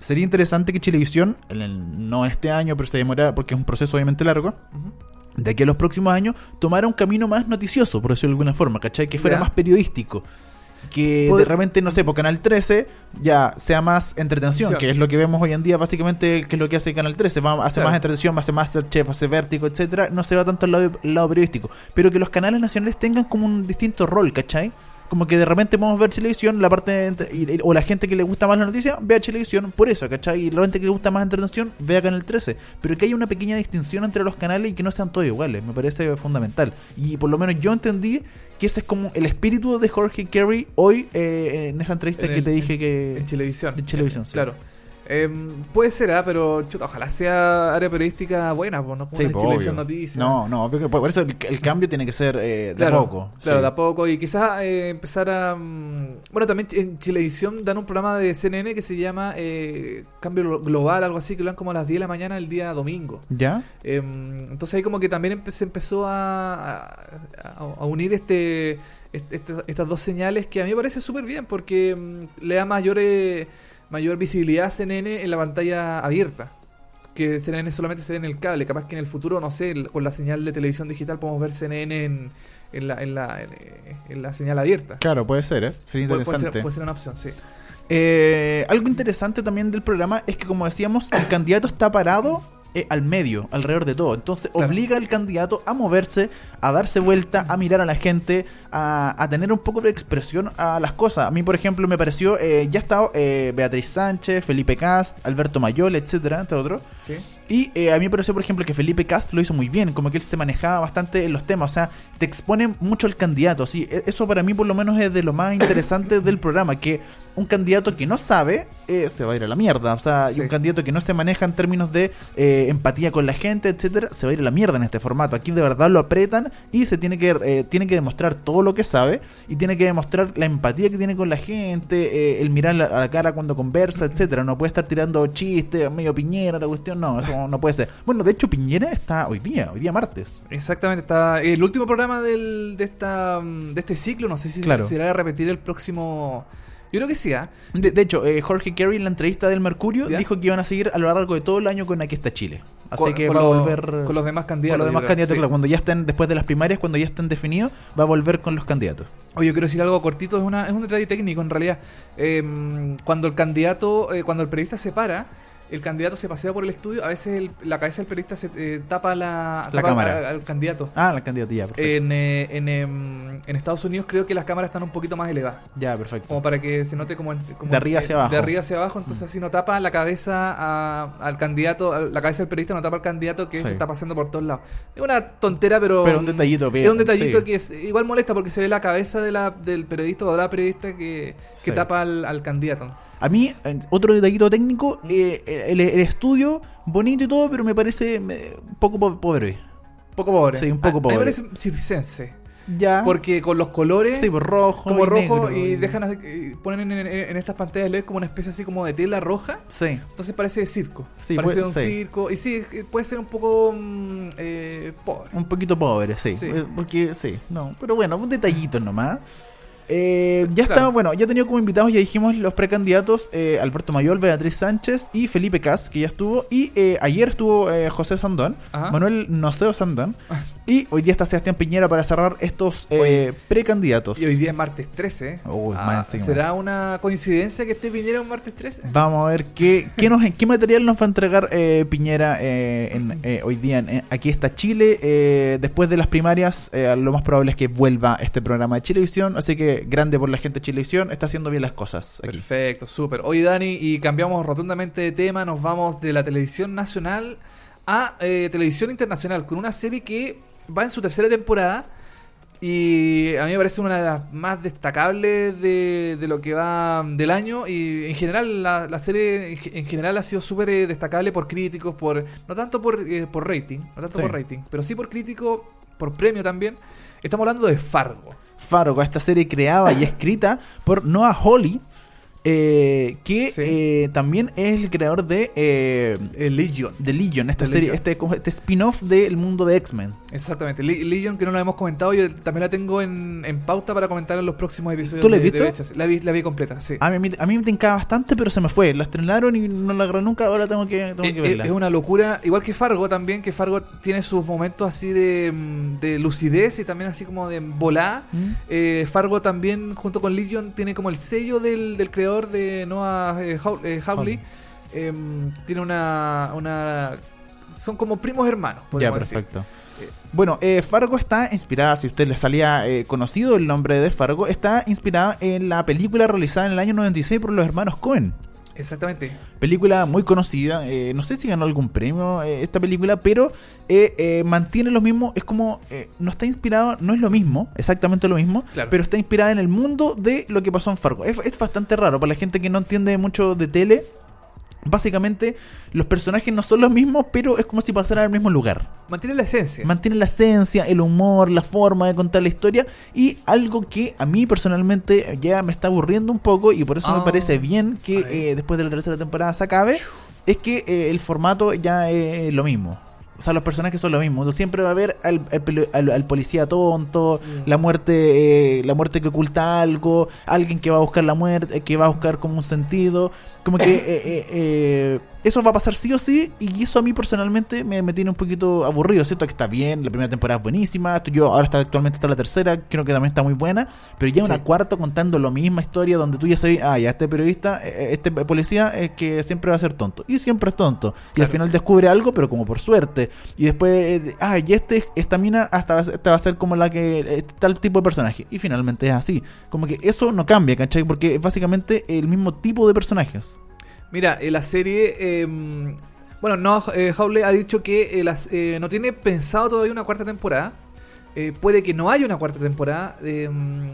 A: Sería interesante que Televisión, en el- no este año, pero se demora porque es un proceso obviamente largo, de aquí a los próximos años, tomara un camino más noticioso, por decirlo de alguna forma, ¿cachai? Que fuera
B: Ya.
A: más periodístico. Que de repente, no sé, por Canal 13 ya sea más entretención, que es lo que vemos hoy en día, básicamente, que es lo que hace Canal 13. Va, hace
B: Claro.
A: más entretención, hace Masterchef, hace Vértigo, etcétera No se va tanto al lado, al lado periodístico. Pero que los canales nacionales tengan como un distinto rol, ¿cachai? Como que de repente podemos ver televisión, la parte entre- y- o la gente que le gusta más la noticia, vea televisión por eso, ¿cachai? Y la gente que le gusta más entretención, vea Canal 13. Pero que haya una pequeña distinción entre los canales y que no sean todos iguales, me parece fundamental. Y por lo menos yo entendí que ese es como el espíritu de Jorge Carey hoy eh, en esa entrevista
B: En
A: que
B: el-
A: te dije que...
B: en Chilevisión.
A: de Chilevisión, sí.
B: Claro. Em, puede ser, ah, pero chuta, ojalá sea área periodística buena, pues, no como
A: Sí,
B: una. Noticias.
A: No, no, por eso el, el cambio tiene que ser eh, de
B: Claro,
A: a poco.
B: Claro,
A: sí.
B: de a poco. Y quizás eh, empezar a. mm, bueno, también en Chilevisión dan un programa de CNN que se llama eh, Cambio Glo- Global, algo así, que lo dan como a las 10 de la mañana el día domingo.
A: ¿Ya?
B: Em, entonces ahí como que también se empezó a, a- a unir este, estas dos señales que a mí me parece súper bien porque mm, le da mayor, eh, mayor visibilidad a CNN en la pantalla abierta. Que CNN solamente se ve en el cable. Capaz que en el futuro, no sé, con la señal de televisión digital podemos ver CNN en, en, la, en, la, en, eh, en la señal abierta.
A: Claro, puede ser, ¿eh? Sería
B: puede
A: interesante.
B: ser, puede ser una opción, sí.
A: Eh, algo interesante también del programa es que, como decíamos, el candidato está parado eh, al medio, alrededor de todo. Entonces,
B: Claro.
A: obliga al candidato a moverse, a darse vuelta, a mirar a la gente, a, a tener un poco de expresión a las cosas. A mí, por ejemplo, me pareció, eh, ya ha estado eh, Beatriz Sánchez, Felipe Cast, Alberto Mayol, etcétera, entre otros.
B: sí.
A: Y eh, a mí me pareció, por ejemplo, que Felipe Cast lo hizo muy bien, como que él se manejaba bastante en los temas, o sea, te expone mucho el candidato, sí, e- eso para mí por lo menos es de lo más interesante del programa, que un candidato que no sabe eh, se va a ir a la mierda, o sea,
B: Sí.
A: y un candidato que no se maneja en términos de eh, empatía con la gente, etcétera, se va a ir a la mierda en este formato. Aquí de verdad lo apretan y se tiene que eh, tiene que demostrar todo lo que sabe y tiene que demostrar la empatía que tiene con la gente, eh, el mirar a la cara cuando conversa, etcétera. No puede estar tirando chistes, medio piñera, la cuestión, no, eso no puede ser. Bueno, de hecho Piñera está hoy día, hoy día martes.
B: Exactamente, está el último programa del, de esta mm, de este ciclo, no sé si
A: Claro.
B: se irá a repetir el próximo. Yo creo que sí, ¿ah?
A: De, de hecho, eh, Jorge Carey en la entrevista del Mercurio
B: ¿Ya?
A: dijo que iban a seguir a lo largo de todo el año con Aquí está Chile. Así
B: Con-
A: que
B: con
A: va a
B: los-
A: volver
B: con los demás
A: con
B: candidatos.
A: los
B: yo
A: demás
B: creo,
A: candidatos,
B: sí.
A: claro, cuando ya estén después de las primarias, cuando ya estén definidos, va a volver con los candidatos.
B: Oye, yo quiero decir algo cortito, es, una, es un detalle técnico en realidad. Eh, cuando el candidato, eh, cuando el periodista se para, el candidato se pasea por el estudio, a veces el- la cabeza del periodista se eh, tapa la,
A: La
B: tapa
A: cámara.
B: al, al candidato.
A: Ah, la candidatilla, perfecto.
B: En, eh, en, em, en Estados Unidos creo que las cámaras están un poquito más elevadas.
A: ya, perfecto.
B: Como para que se note como, como
A: De arriba
B: eh,
A: hacia abajo.
B: De arriba hacia abajo, entonces así no tapa la cabeza a- al candidato, a- la cabeza del periodista no tapa al candidato que
A: Sí.
B: se está pasando por todos lados. Es una tontera, pero...
A: Pero un detallito bien,
B: Es un detallito
A: sí.
B: que es, igual molesta porque se ve la cabeza de la, del periodista o de la periodista que, que
A: Sí.
B: tapa al, al candidato.
A: A mí, eh, otro detallito técnico, eh, el, el estudio, bonito y todo, pero me parece eh, un poco po- pobre.
B: Poco pobre.
A: Sí, un poco
B: A- a mí
A: pobre.
B: me parece circense.
A: Ya.
B: Porque con los colores...
A: Sí, pues rojo.
B: como
A: y
B: rojo
A: negro,
B: y dejan y ponen en, en- en estas pantallas LED como una especie así como de tela roja
A: Sí.
B: Entonces parece de circo.
A: Sí,
B: parece
A: puede-
B: un
A: sí.
B: circo. Y sí, eh, puede ser un poco mm, eh, pobre.
A: Un poquito pobre, sí.
B: Sí.
A: Eh, Porque, sí, no. Pero bueno, un detallito nomás. Eh, ya
B: Claro.
A: está, bueno, ya he tenido como invitados, ya dijimos los precandidatos, eh, Alberto Mayol, Beatriz Sánchez y Felipe Cas, que ya estuvo. Y eh, ayer estuvo eh, José Sandón,
B: Ajá.
A: Manuel Noceo Sandón. Y hoy día está Sebastián Piñera para cerrar estos eh,
B: Oye.
A: precandidatos.
B: Y hoy día es martes 13. ¿eh?
A: Uy,
B: Ah. ¿Será una coincidencia que esté Piñera un martes 13?
A: Vamos a ver qué, qué, nos, qué material nos va a entregar eh, Piñera eh, en, hoy día. en- aquí está Chile. después de las primarias, lo más probable es que vuelva este programa de Chilevisión. Así que grande por la gente de Chilevisión. Está haciendo bien las cosas. Aquí.
B: Perfecto, súper. Oye, Dani, y cambiamos rotundamente de tema. Nos vamos de la televisión nacional a eh, televisión internacional con una serie que va en su tercera temporada. Y a mí me parece una de las más destacables de, de lo que va del año. Y en general, la, la serie en ge- en general ha sido súper eh, destacable por críticos, por no tanto por, eh, por rating, no tanto
A: Sí.
B: por rating, pero sí por crítico, por premio también. Estamos hablando de Fargo.
A: Fargo, esta serie creada y escrita por Noah Hawley. Eh, que
B: Sí.
A: eh, también es el creador de, eh,
B: Legion.
A: de Legion, esta
B: The
A: serie,
B: Legion.
A: este, este spin-off del mundo de X-Men.
B: Exactamente, Le- Legion que no la hemos comentado, yo también la tengo en, en pauta para comentar en los próximos episodios.
A: ¿Tú la has visto?
B: de. La vi, la vi completa, sí.
A: A mí, a mí me tincaba bastante, pero se me fue. La estrenaron y no la agarré nunca. Ahora tengo que, tengo que verla.
B: es una locura, igual que Fargo también, que Fargo tiene sus momentos así de, mm, de lucidez y también así como de volada.
A: ¿Mm?
B: Fargo también, junto con Legion, tiene como el sello del, del creador de Noah eh, eh, Hawley. Em, tiene una, una... Son como primos hermanos,
A: Ya,
B: decir.
A: perfecto. Bueno, eh, Fargo está inspirada, si usted le salía eh, conocido el nombre de Fargo, está inspirada en la película realizada en el año 96 por los hermanos Cohen.
B: Exactamente.
A: Película muy conocida, eh, no sé si ganó algún premio eh, esta película, pero eh, eh, mantiene lo mismo, es como, eh, no está inspirado, no es lo mismo, exactamente lo mismo,
B: Claro.
A: pero está inspirada en el mundo de lo que pasó en Fargo. Es, es bastante raro para la gente que no entiende mucho de tele. Básicamente, los personajes no son los mismos, pero es como si pasaran al mismo lugar.
B: Mantiene la esencia.
A: Mantiene la esencia, el humor, la forma de contar la historia y algo que a mí personalmente ya me está aburriendo un poco y por eso me
B: Ah.
A: parece bien que eh, después de la tercera temporada se acabe, es que eh, el formato ya es lo mismo. O sea, los personajes son lo mismo. Entonces, siempre va a haber al, al peli- al- al policía tonto,
B: Mm.
A: la muerte, eh, la muerte que oculta algo, alguien que va a buscar la muerte, que va a buscar como un sentido. Como que eh, eh, eh, eso va a pasar sí o sí, y eso a mí personalmente me, me tiene un poquito aburrido. Siento que está bien, la primera temporada es buenísima. Yo ahora está actualmente está la tercera, creo que también está muy buena. Pero ya una
B: Sí.
A: cuarta contando la misma historia donde tú ya sabes, ah, ya este periodista, eh, este policía es que siempre va a ser tonto. Y siempre es tonto. Y al final descubre algo, pero como por suerte. Y después, eh, ah, y este, esta mina hasta esta va a ser como la que, eh, tal tipo de personaje. Y finalmente es así. Como que eso no cambia, ¿cachai? Porque es básicamente el mismo tipo de personajes.
B: Mira, eh, la serie. eh, bueno, no, eh, Howley ha dicho que eh, las- no tiene pensado todavía una cuarta temporada. Eh, puede que no haya una cuarta temporada. Eh,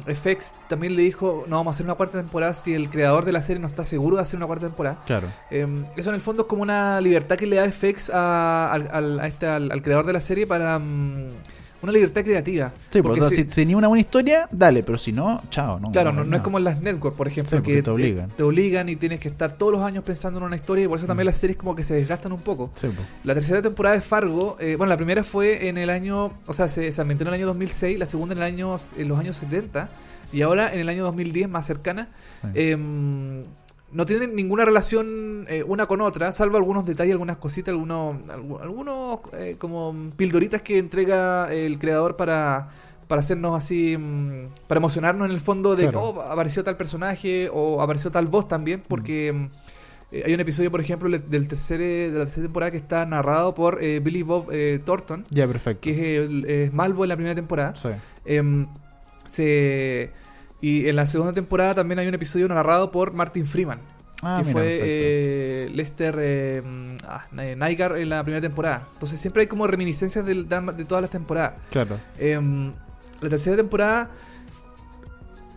B: FX también le dijo: No vamos a hacer una cuarta temporada si el creador de la serie no está seguro de hacer una cuarta temporada.
A: Claro.
B: Eh, eso en el fondo es como una libertad que le da FX a- a este- al- al creador de la serie para. mm, una libertad creativa.
A: Sí,
B: Porque
A: porque
B: si-
A: si, tenía una buena historia, dale, pero si no, chao. No,
B: Claro, no,
A: no,
B: no es como en las network, por ejemplo,
A: Sí,
B: que
A: te obligan.
B: te obligan y tienes que estar todos los años pensando en una historia y por eso también
A: Mm.
B: las series como que se desgastan un poco.
A: Sí.
B: La tercera temporada de Fargo, eh, bueno, la primera fue en el año, o sea, se, se ambientó en el año 2006, la segunda en, el año, en los años 70 y ahora en el año 2010, más cercana.
A: Sí.
B: Em, no tienen ninguna relación eh, una con otra, salvo algunos detalles, algunas cositas, algunos, algu- algunos eh, como pildoritas que entrega el creador para, para hacernos así, mm, para emocionarnos en el fondo de
A: Claro.
B: oh, apareció tal personaje o apareció tal voz también, porque mm, eh, hay un episodio, por ejemplo, del tercer, de la tercera temporada que está narrado por Billy Bob Thornton,
A: Ya, perfecto.
B: que es Malvo en la primera temporada.
A: Sí.
B: Em, se, y en la segunda temporada también hay un episodio narrado por Martin Freeman,
A: Ah,
B: que
A: mira,
B: fue eh, Lester eh, ah, Nygaard en la primera temporada. Entonces siempre hay como reminiscencias de, todas las temporadas.
A: Claro.
B: Em, la tercera temporada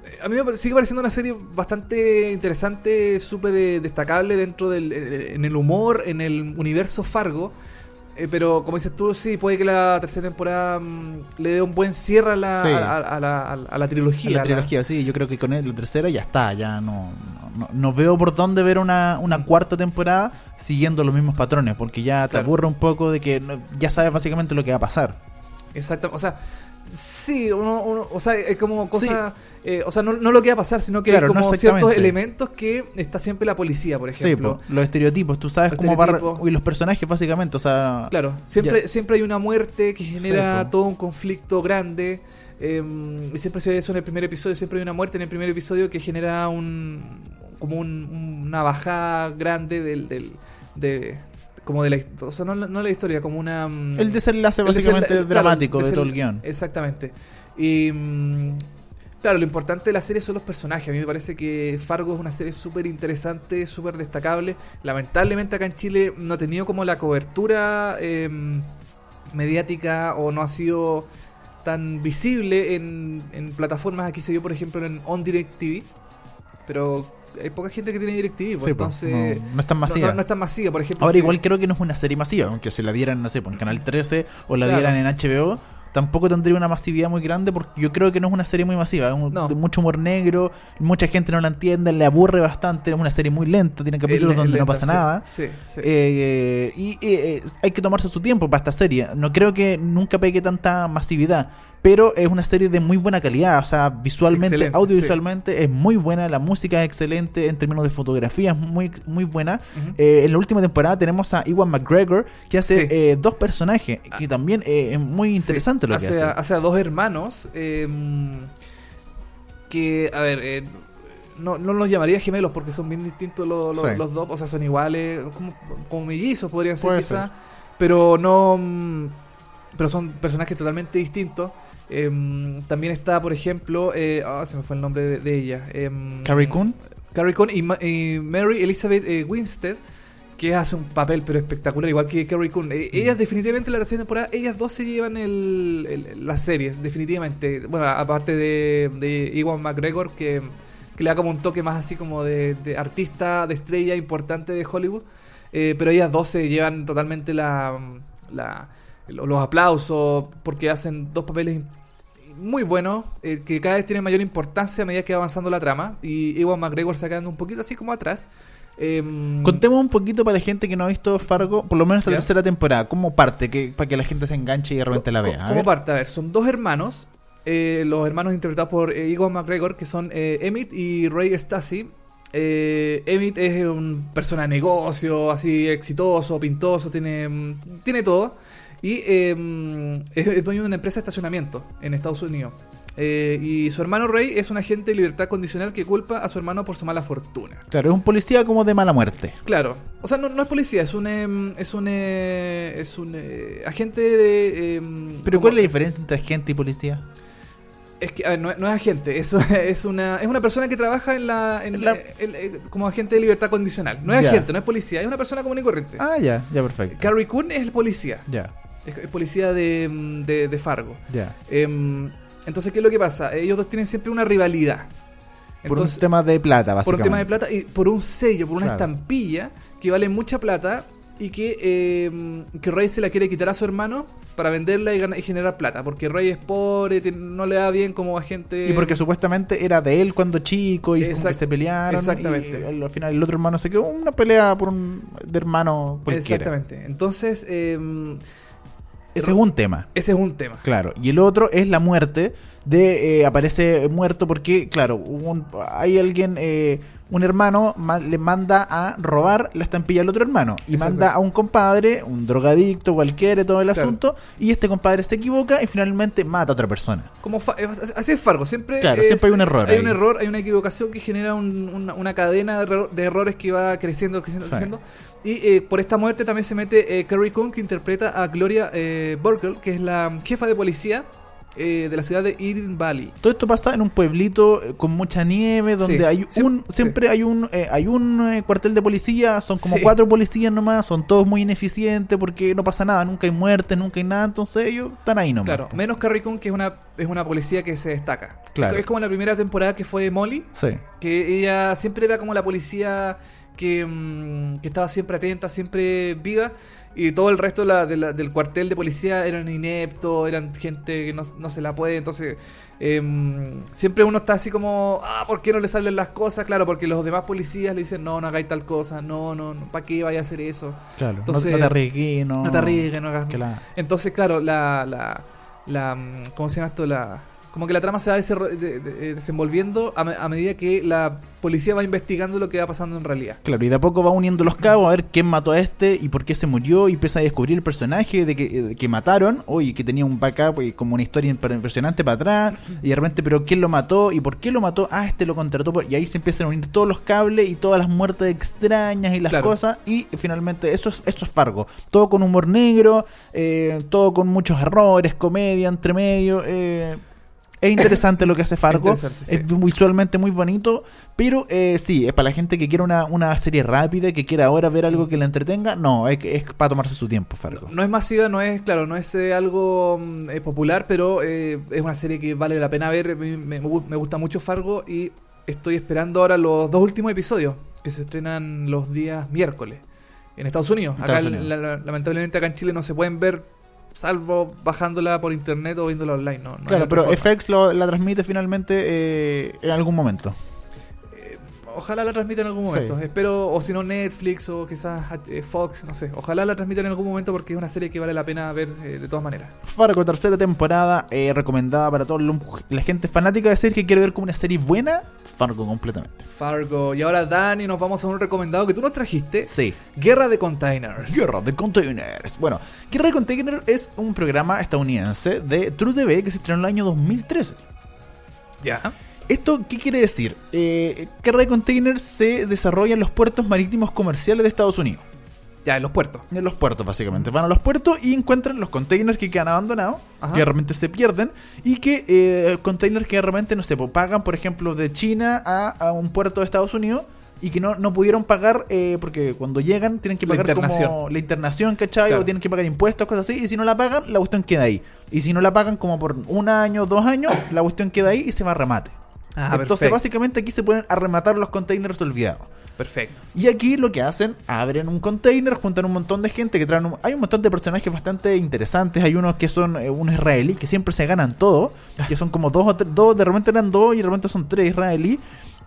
B: eh, a mí me sigue pareciendo una serie bastante interesante, súper eh, destacable dentro del en el humor, en el universo Fargo. Eh, pero como dices tú, sí, puede que la tercera temporada mm, le dé un buen cierre a la,
A: Sí.
B: a, a- a la, a la- a la trilogía.
A: la trilogía, sí, yo creo que con la tercera ya está, ya no, no, no veo por dónde ver una, una cuarta temporada siguiendo los mismos patrones, porque ya te
B: Claro.
A: aburre un poco de que no- ya sabes básicamente lo que va a pasar.
B: Exacto, o sea, Sí, uno, uno- o sea, es como cosa, eh, o sea, no, no lo que va a pasar, sino que
A: Claro,
B: hay
A: no
B: como ciertos elementos que está siempre la policía, por
A: Sí,
B: ejemplo.
A: po, los estereotipos, tú sabes
B: Los
A: cómo va y los personajes básicamente, o sea,
B: Claro, siempre,
A: Ya.
B: siempre hay una muerte que genera
A: Sí,
B: todo un conflicto grande. eh, y siempre se ve eso en el primer episodio. Siempre hay una muerte en el primer episodio que genera un como un- una bajada grande del, del de como de la o sea no, la- no la historia como una mm,
A: el desenlace
B: el
A: básicamente
B: claro,
A: dramático de todo el guion.
B: Exactamente. Y mm, claro, lo importante de la serie son los personajes. A mí me parece que Fargo es una serie súper interesante, súper destacable. Lamentablemente acá en Chile no ha tenido como la cobertura eh, mediática o no ha sido tan visible en, en plataformas. Aquí se vio, por ejemplo, en On Direct TV. Pero hay poca gente que tiene Direct TV. pues,
A: Sí, po,
B: entonces
A: no, no es tan masiva.
B: No, no es tan masiva, por ejemplo.
A: Ahora
B: si-
A: igual creo que no es una serie masiva, aunque se la dieran, no sé, por Canal 13 o la
B: Claro.
A: dieran en HBO, tampoco tendría una masividad muy grande porque yo creo que no es una serie muy masiva, es un-
B: No.
A: de mucho humor negro, mucha gente no la entiende, le aburre bastante, es una serie muy lenta, tiene capítulos donde no pasa
B: sí,
A: nada.
B: Sí, sí.
A: Eh, y eh, hay que tomarse su tiempo para esta serie. No creo que nunca pegue tanta masividad. Pero es una serie de muy buena calidad. O sea, visualmente,
B: Excelente,
A: audiovisualmente es muy buena. La música es excelente. En términos de fotografía es muy, muy buena. Eh, en la última temporada tenemos a Iwan McGregor que hace
B: Sí.
A: eh, dos personajes. Que también eh, es muy interesante
B: Sí,
A: lo que
B: hace.
A: hace.
B: a- hace a dos hermanos eh, que, a ver, eh, no, no los llamaría gemelos porque son bien distintos los, los-
A: Sí.
B: los dos, o sea, son iguales, como, como mellizos podrían ser
A: Puede ser.
B: pero no... mm, Pero son personajes totalmente distintos. Em, también está, por ejemplo, eh, ah, se me fue el nombre de, de ella. em,
A: Carrie Coon.
B: Carrie Coon y, Ma- y Mary Elizabeth eh, Winstead, que hace un papel pero espectacular, igual que Carrie Coon. Eh, ellas definitivamente la tercera temporada, ellas dos se llevan el, el- las series, definitivamente. Bueno, aparte de, de Iwan McGregor, que, que le da como un toque más así como de, de artista, de estrella importante de Hollywood. Eh, pero ellas dos se llevan totalmente la, la- los aplausos porque hacen dos papeles muy buenos eh, que cada vez tienen mayor importancia a medida que va avanzando la trama y Ewan McGregor se va quedando un poquito así como atrás Em,
A: Contemos un poquito para la gente que no ha visto Fargo, por lo menos la
B: Ya.
A: tercera temporada. ¿Cómo parte? Que, para que la gente se enganche y de repente la vea.
B: ¿Cómo parte? A ver, son dos hermanos, eh, los hermanos interpretados por eh, Ewan McGregor, que son Emmett y Ray Stasi. Eh, Emmett es un persona de negocio, así exitoso, pintoso, tiene, mm, tiene todo. Y eh, es, es dueño de una empresa de estacionamiento en Estados Unidos. Eh, y su hermano Ray es un agente de libertad condicional que culpa a su hermano por su mala fortuna.
A: Claro, es un policía como de mala muerte.
B: Claro, o sea, no, no es policía, es un em, es un eh, es un eh, agente de em,
A: Pero ¿cuál es la diferencia entre agente y policía?
B: Es que a ver, no, no es agente, es, es una es una persona que trabaja en la, en
A: La-
B: eh, el- eh, como agente de libertad condicional. No es agente, no es policía, es una persona común y corriente.
A: Ah, ya, ya, perfecto.
B: Carrie Coon es el policía,
A: Ya,
B: es, es policía de, de, de Fargo.
A: ya.
B: Em, entonces, ¿qué es lo que pasa? Ellos dos tienen siempre una rivalidad.
A: Por un tema de plata,
B: por un
A: básicamente.
B: tema de plata y por un sello, por una
A: Claro.
B: estampilla que vale mucha plata y que, eh, que Rey se la quiere quitar a su hermano para venderla y, ganar- y generar plata. Porque Rey es pobre, tiene- no le da bien como agente.
A: Y porque supuestamente era de él cuando chico y
B: Exact-
A: se pelearon.
B: exactamente.
A: Y al al final el otro hermano se quedó una pelea por un de hermano cualquiera.
B: Exactamente. Entonces, eh,
A: Ese es un tema.
B: ese es un tema.
A: Claro. Y el otro es la muerte de... eh, aparece muerto porque, claro, un- hay alguien... eh, un hermano ma- le manda a robar la estampilla al otro hermano y manda a un compadre, un drogadicto cualquiera, todo el
B: Claro.
A: asunto, y este compadre se equivoca y finalmente mata a otra persona.
B: Como así es Fargo, siempre,
A: Claro,
B: es-
A: siempre hay un error
B: Hay
A: ahí.
B: un error, hay una equivocación que genera un- una, una cadena de, error- de errores que va creciendo, creciendo,
A: Sí.
B: creciendo. Y eh, por esta muerte también se mete eh, Carrie Coon, que interpreta a Gloria eh, Burkle, que es la jefa de policía eh, de la ciudad de Eden Valley.
A: Todo esto pasa en un pueblito eh, con mucha nieve, donde
B: Sí,
A: hay un, siempre hay un, eh, hay un eh, cuartel de policía, son como
B: Sí.
A: cuatro policías nomás, son todos muy ineficientes porque no pasa nada, nunca hay muerte, nunca hay nada, entonces ellos están ahí nomás.
B: Claro, menos Carrie Coon, que es una, es una policía que se destaca.
A: Claro.
B: Es como la primera temporada que fue Molly,
A: Sí.
B: que ella siempre era como la policía que, mm, que estaba siempre atenta, siempre viva. Y todo el resto de la- de la- del cuartel de policía eran ineptos, eran gente que no, no se la puede. Entonces, em, siempre uno está así como, ah, ¿por qué no le salen las cosas? Claro, porque los demás policías le dicen, no, no hagáis tal cosa, no, no, no ¿para qué vaya a hacer eso?
A: Claro,
B: Entonces,
A: no, te arriesgues, no,
B: No te arriesgues, no hagas
A: la-
B: entonces, claro, la, la, la mm, ¿cómo se llama esto? La como que la trama se va deserro- de- de- eh, desenvolviendo a, me- a medida que la policía va investigando lo que va pasando en realidad.
A: Claro, y de a poco va uniendo los cabos a ver quién mató a este y por qué se murió y empieza a descubrir el personaje de que, de que mataron, oye, que tenía un backup y como una historia imp- impresionante para atrás y de repente, pero quién lo mató y por qué lo mató, ah, este lo contrató por- y ahí se empiezan a unir todos los cables y todas las muertes extrañas y las
B: Claro.
A: cosas y finalmente eso es, esto es Fargo, todo con humor negro, eh, todo con muchos errores, comedia entre medio, eh, es interesante lo que hace Fargo.
B: Sí.
A: Es visualmente muy bonito. Pero eh, sí, es para la gente que quiere una, una serie rápida, que quiera ahora ver algo que le entretenga. No, es, es para tomarse su tiempo, Fargo.
B: No es masiva, no es, claro, no es eh, algo mm, eh, popular, pero eh, es una serie que vale la pena ver. Me, me- me gusta mucho Fargo y estoy esperando ahora los dos últimos episodios que se estrenan los días miércoles en Estados Unidos. Acá,
A: Unidos.
B: la- la- lamentablemente, acá en Chile no se pueden ver, salvo bajándola por internet o viéndola online. No, no
A: claro, pero
B: forma.
A: FX lo- la transmite finalmente eh, en algún momento.
B: Ojalá la transmita en algún momento.
A: Sí.
B: Espero, o si no, Netflix o quizás eh, Fox, no sé. Ojalá la transmitan en algún momento porque es una serie que vale la pena ver eh, de todas maneras.
A: Fargo, tercera temporada, eh, recomendada para toda la gente fanática de serie que quiere ver como una serie buena. Fargo completamente.
B: Fargo. Y ahora, Dani, nos vamos a un recomendado que tú nos trajiste.
A: Sí.
B: Guerra de Containers.
A: Guerra de Containers. Bueno, Guerra de Containers es un programa estadounidense de True TV que se estrenó en el año 2013.
B: Ya.
A: ¿Esto qué quiere decir? Eh, Guerra de Containers se desarrolla en los puertos marítimos comerciales de Estados Unidos.
B: Ya, en los puertos.
A: En los puertos, básicamente. Van a los puertos y encuentran los containers que quedan abandonados,
B: Ajá.
A: que de repente se pierden, y que eh, containers que de repente, no sé, pues, pagan, por ejemplo, de China a, a un puerto de Estados Unidos y que no, no pudieron pagar eh, porque cuando llegan tienen que
B: La
A: pagar como
B: internación.
A: la internación, ¿cachai?
B: Claro.
A: O tienen que pagar impuestos, cosas así, y si no la pagan, la cuestión queda ahí. Y si no la pagan como por un año, dos años, la cuestión queda ahí y se va a remate.
B: Ah,
A: Entonces,
B: perfecto.
A: básicamente aquí se pueden arrematar los containers olvidados.
B: Perfecto.
A: Y aquí lo que hacen, abren un container, juntan un montón de gente que traen un- Hay un montón de personajes bastante interesantes. Hay unos que son eh, un israelí que siempre se ganan todo. Que son como dos o tres, dos, de repente eran dos y de repente son tres israelí.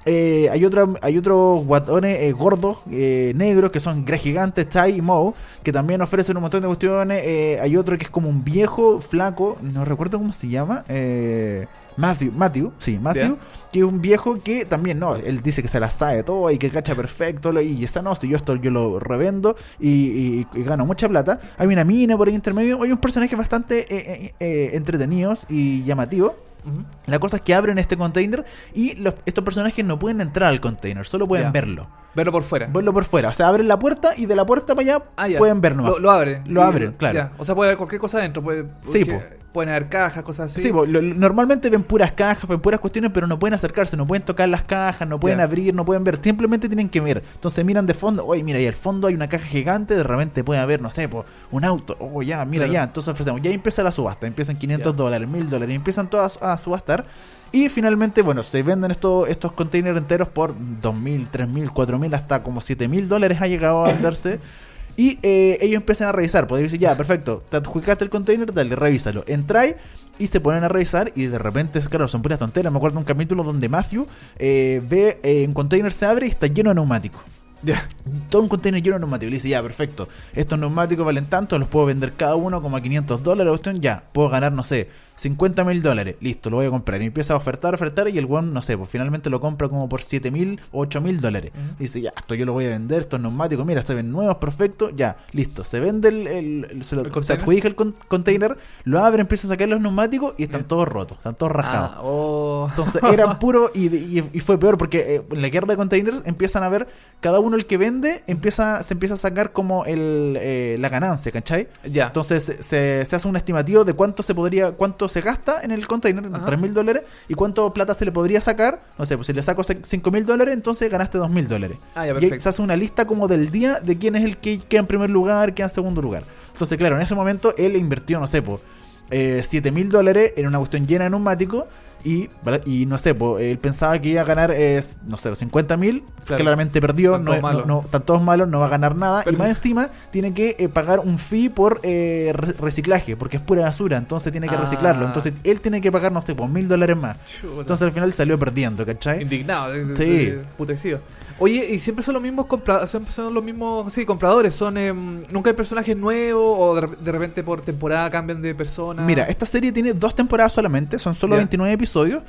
A: Eh, hay otro, hay otros guatones eh, gordos, eh, negros, que son Greg Gigantes, Tai y Moe, que también ofrecen un montón de cuestiones. Eh, hay otro que es como un viejo, flaco, no recuerdo cómo se llama. Eh, Matthew, Matthew, sí, Matthew, que es un viejo que también, no, él dice que se la sabe todo y que cacha perfecto, y esa no, yo esto yo lo revendo y, y- y gano mucha plata. Hay una mina por ahí intermedio, hay un personaje bastante eh, eh, eh, entretenidos y llamativos.
B: Ujú.
A: La cosa es que abren este container y los- estos personajes no pueden entrar al container, solo pueden verlo.
B: Verlo por fuera.
A: Verlo por fuera. O sea, abren la puerta y de la puerta para allá
B: Ah,
A: pueden ver nomás.
B: Lo, lo abren.
A: Lo abren, claro.
B: O sea, puede haber cualquier cosa adentro. Puede,
A: Sí, po.
B: Pueden haber cajas, cosas así.
A: Sí, po, lo- lo- normalmente ven puras cajas, ven puras cuestiones, pero no pueden acercarse, no pueden tocar las cajas, no pueden abrir, no pueden ver, simplemente tienen que ver. Entonces miran de fondo, oye, mira, ahí al fondo hay una caja gigante, de repente puede haber, no sé, po, un auto, oh, ya, mira,
B: Claro.
A: ya, entonces ofrecemos, ya empieza la subasta, empiezan 500
B: Ya.
A: dólares, 1000 dólares, y empiezan todas a subastar. Y finalmente, bueno, se venden estos, estos containers enteros por 2.000, 3.000, 4.000, hasta como 7.000 dólares ha llegado a venderse. Y eh, ellos empiezan a revisar, podría decir, ya, perfecto, te adjudicaste el container, dale, revísalo. Entráis y se ponen a revisar y de repente, claro, son puras tonteras. Me acuerdo de un capítulo donde Matthew eh, ve eh, un container se abre y está lleno de neumáticos.
B: Ya.
A: Todo un container lleno de neumáticos. Y le dice, ya, perfecto. Estos neumáticos valen tanto, los puedo vender cada uno como a 500 dólares. cuestión, Ya, puedo ganar, no sé, 50 mil dólares. Listo, lo voy a comprar. Y empieza a ofertar, ofertar. Y el one, no sé, pues finalmente lo compra como por 7 mil o 8 mil dólares. Dice, ya, esto yo lo voy a vender. Estos neumáticos, mira, se ven nuevos, perfecto. Ya, listo. Se vende el. el- el- se, lo-
B: ¿El
A: se adjudica el con- container, lo abre, empieza a sacar los neumáticos y están todos rotos, están todos rajados.
B: Ah, oh.
A: Entonces eran puro y, y- y fue peor porque eh, en la guerra de containers empiezan a ver cada uno el que vende empieza se empieza a sacar como el eh, la ganancia, ¿cachai?
B: Ya.
A: Entonces se, se hace un estimativo de cuánto se podría cuánto se gasta en el container,
B: Ajá.
A: 3 mil dólares y cuánto plata se le podría sacar. No sé, pues si le saco 5 mil dólares, entonces ganaste 2 mil dólares.
B: Ah, ya,
A: y se hace una lista como del día de quién es el que queda en primer lugar, queda en segundo lugar. Entonces, claro, en ese momento él invirtió, no sé, pues, 7 mil dólares en una cuestión llena de neumáticos y, y no sé, pues, él pensaba que iba a ganar, eh, no sé, 50 mil,
B: Claro.
A: claramente perdió,
B: Están
A: no,
B: todos
A: es- no, están todos malos, no va a ganar nada
B: Pero-
A: y más encima tiene que eh, pagar un fee por eh, re- reciclaje, porque es pura basura, entonces tiene que
B: Ah.
A: reciclarlo, entonces él tiene que pagar, no sé, pues mil dólares más.
B: Chuta.
A: Entonces al final salió perdiendo, ¿cachai?
B: Indignado, de-
A: Sí.
B: putecido. Oye, y siempre son los mismos compradores, siempre son los mismos, sí, compradores, son em, nunca hay personajes nuevos o de, rep- de repente por temporada cambian de persona.
A: Mira, esta serie tiene dos temporadas solamente, son solo
B: Ya.
A: 29 episodios.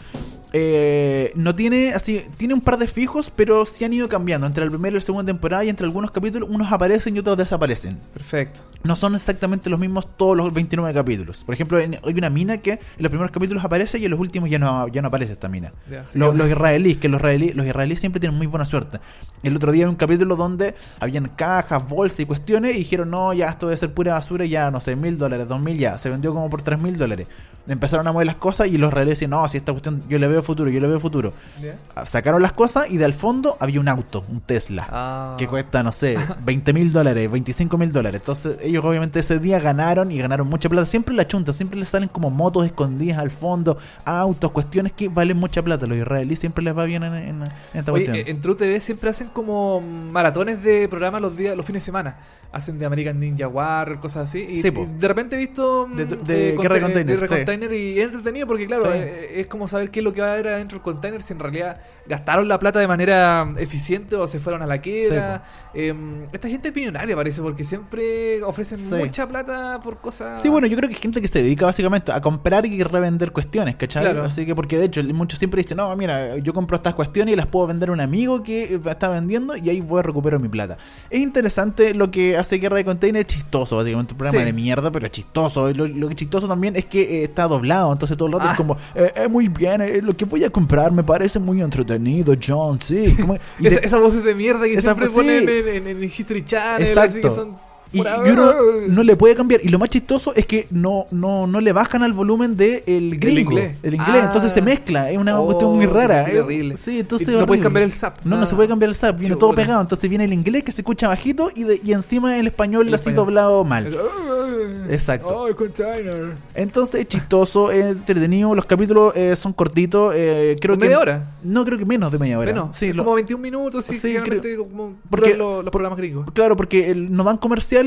A: Eh, no tiene así, tiene un par de fijos, pero sí han ido cambiando. Entre la primera y la segunda temporada y entre algunos capítulos, unos aparecen y otros desaparecen.
B: Perfecto.
A: No son exactamente los mismos todos los 29 capítulos. Por ejemplo, en- hay una mina que en los primeros capítulos aparece y en los últimos ya no, ya no aparece esta mina.
B: Sí,
A: los israelíes, que los israelíes, los israelíes siempre tienen muy buena suerte. El otro día había un capítulo donde habían cajas, bolsas y cuestiones y dijeron, no, ya esto debe ser pura basura, ya no sé, mil dólares, dos mil ya. Se vendió como por tres mil dólares. Empezaron a mover las cosas y los israelíes decían, no, si esta cuestión yo le veo futuro, yo le veo futuro.
B: Ya.
A: Sacaron las cosas y del fondo había un auto, un Tesla
B: Ah.
A: que cuesta, no sé, 20 mil dólares, 25 mil dólares. Entonces ellos obviamente ese día ganaron y ganaron mucha plata. Siempre la chunta, siempre les salen como motos escondidas al fondo, autos, cuestiones que valen mucha plata. Los israelíes siempre les va bien en, en- en esta
B: Oye,
A: cuestión.
B: eh, en True TV siempre hacen como maratones de programas los días, los fines de semana. Hacen de American Ninja War, cosas así. Y,
A: Sí,
B: y de repente he visto mm,
A: De- de
B: conte-
A: Guerra de Container,
B: de
A: sí.
B: Y es entretenido porque claro,
A: Sí.
B: eh, es como saber qué es lo que va a haber adentro del container si en realidad gastaron la plata de manera eficiente o se fueron a la quiebra. Em, esta gente es millonaria parece porque siempre ofrecen
A: Sí.
B: mucha plata por cosas...
A: Sí, bueno, yo creo que hay gente que se dedica básicamente a comprar y revender cuestiones, ¿cachai?
B: Claro.
A: Así que, porque de hecho, muchos siempre dicen, no, mira, yo compro estas cuestiones y las puedo vender a un amigo que eh, está vendiendo y ahí voy a recuperar mi plata. Es interesante lo que hace Guerra de Container, es chistoso, básicamente un programa
B: Sí.
A: de mierda, pero es chistoso. Y Lo, lo que es chistoso también es que eh, está doblado, entonces todo el rato
B: Ah.
A: es como, eh, eh, muy bien, eh, lo que voy a comprar me parece muy entretenido, John, sí. como- y
B: Esa-
A: de-
B: esas voces de mierda que
A: Esa-
B: siempre
A: sí.
B: ponen en, en- en History Channel,
A: Exacto.
B: así que son...
A: Y, y uno no le puede cambiar. Y lo más chistoso es que no, no, no le bajan al volumen del el gringo.
B: inglés.
A: El inglés.
B: Ah.
A: Entonces se mezcla. Es una
B: Oh,
A: cuestión muy rara. Es-
B: terrible.
A: Sí, entonces
B: Y no
A: es
B: puedes cambiar el zap,
A: No, no se puede cambiar el zap. Viene todo pegado. Entonces viene el inglés que se escucha bajito y, de- y encima el español
B: El
A: así
B: español.
A: doblado mal.
B: Exacto.
A: Exacto.
B: Oh, el container.
A: Entonces es chistoso, es entretenido. Los capítulos eh, son cortitos. eh, creo que
B: ¿Media hora?
A: No, creo que menos de media hora.
B: Bueno,
A: sí,
B: es
A: lo-
B: como 21 minutos, sí,
A: Sí,
B: generalmente como
A: porque-
B: los, los programas gringos.
A: Claro, porque el- nos dan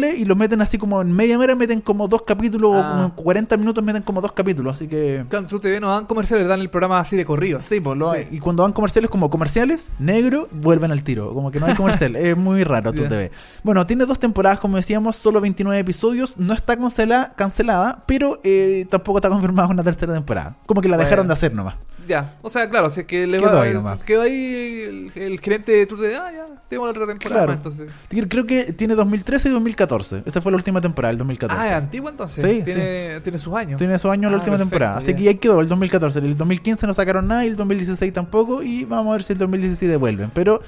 A: y los meten así como en media hora, meten como dos capítulos, o
B: Ah.
A: como en 40 minutos meten como dos capítulos, así que...
B: Claro, True TV nos dan comerciales, dan el programa así de corrido.
A: Sí, pues lo
B: Sí.
A: hay. Y cuando dan comerciales como comerciales, negro, vuelven al tiro. Como que no hay comercial. es muy raro, tú
B: Ya.
A: te ves. Bueno, tiene dos temporadas, como decíamos, solo 29 episodios. No está cancela- cancelada, pero eh, tampoco está confirmada una tercera temporada. Como que la dejaron de hacer nomás.
B: Ya, o sea, claro, si es que le
A: Quedó
B: va
A: ahí nomás.
B: quedó ahí el, el gerente de True TV, ah, ya, tenemos la otra temporada
A: Claro.
B: más, entonces.
A: Creo que tiene 2013 y 2014. Esa fue la última temporada, el 2014.
B: Ah, es antigua entonces.
A: Sí,
B: tiene, tiene sus años.
A: Tiene su año la
B: Ah,
A: última
B: perfecto,
A: temporada. Así
B: ya.
A: que ya quedó el 2014. El 2015 no sacaron nada y el 2016 tampoco. Y vamos a ver si el 2017 vuelven. Pero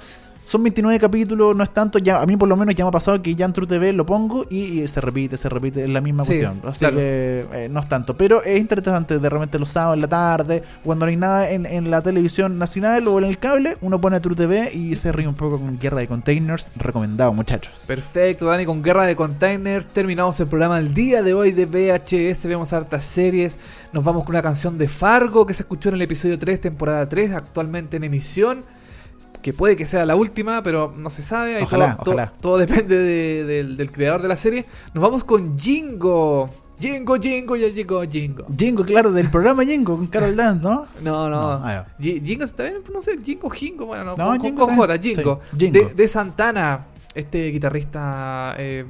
A: son 29 capítulos, no es tanto. Ya, a mí por lo menos ya me ha pasado que ya en True TV lo pongo y, y se repite, se repite. Es la misma
B: Sí,
A: cuestión. Así
B: claro.
A: que eh, no es tanto. Pero es interesante de repente los sábados en la tarde, cuando no hay nada en, en la televisión nacional o en el cable, uno pone True TV y se ríe un poco con Guerra de Containers. Recomendado, muchachos.
B: Perfecto, Dani, con Guerra de Container terminamos el programa del día de hoy de VHS, vemos hartas series, nos vamos con una canción de Fargo que se escuchó en el episodio 3, temporada 3, actualmente en emisión, que puede que sea la última, pero no se sabe, ahí
A: Ojalá,
B: todo,
A: ojalá.
B: todo depende de- del, del creador de la serie. Nos vamos con Jingo, Jingo, Jingo, ya llegó Jingo.
A: Jingo, claro, del programa Jingo con Carol Dance, ¿no?
B: No, no. Jingo está bien, no sé, Jingo, Jingo, bueno, no,
A: No,
B: con,
A: Jingo
B: con J. Jingo.
A: Sí, Jingo.
B: De, de Santana, este guitarrista. Eh,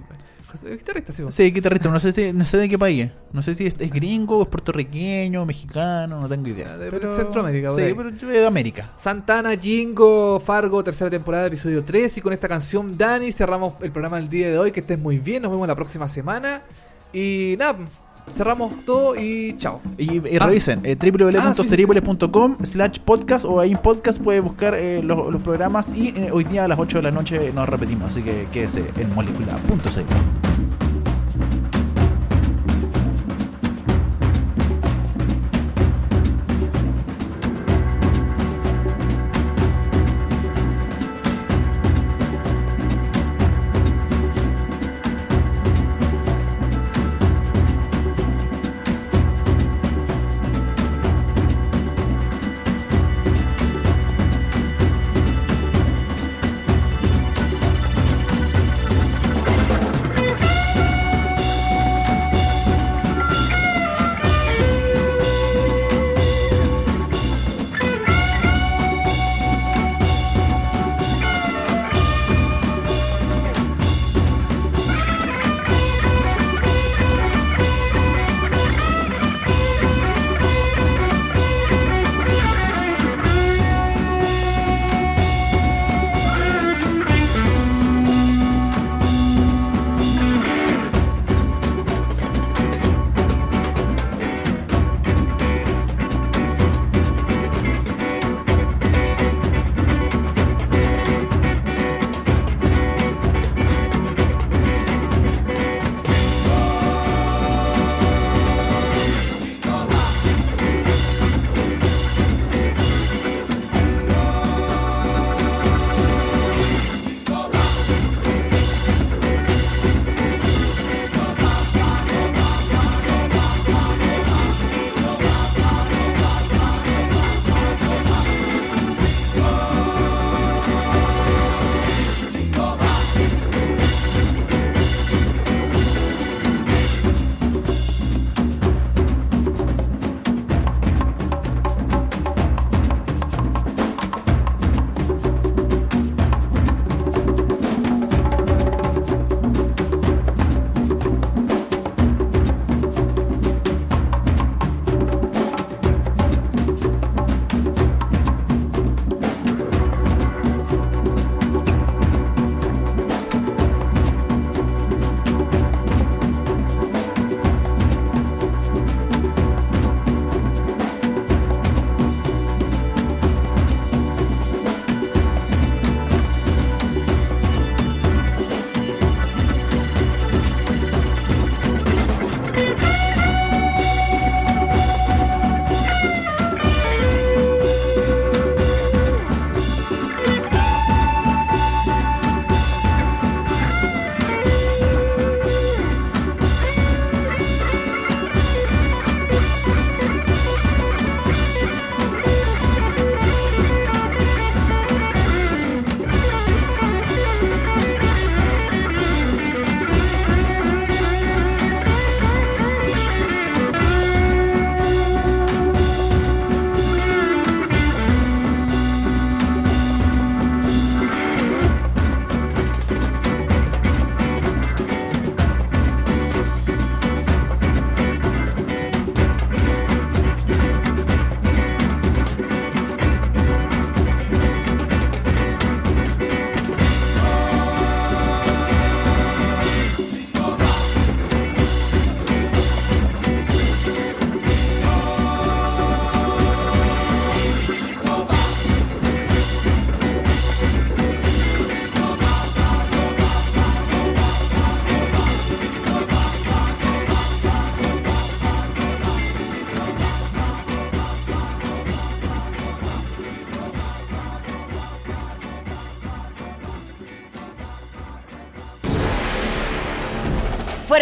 B: guitarrista, sí.
A: Sí, guitarrista, no sé, si, no sé de qué país es. No sé si es, es gringo, es puertorriqueño, mexicano, no tengo idea.
B: De- de Centroamérica, por
A: Sí, pero yo de América.
B: Santana, Jingo, Fargo, tercera temporada, episodio 3. Y con esta canción, Dani, cerramos el programa del día de hoy. Que estés muy bien, nos vemos la próxima semana. Y nada, cerramos todo y chao.
A: Y, revisen, eh, www.cerebole.com slash podcast o ahí en podcast puede buscar eh, los, programas y eh, hoy día a las 8 de la noche nos repetimos, así que quédese en molecular.c.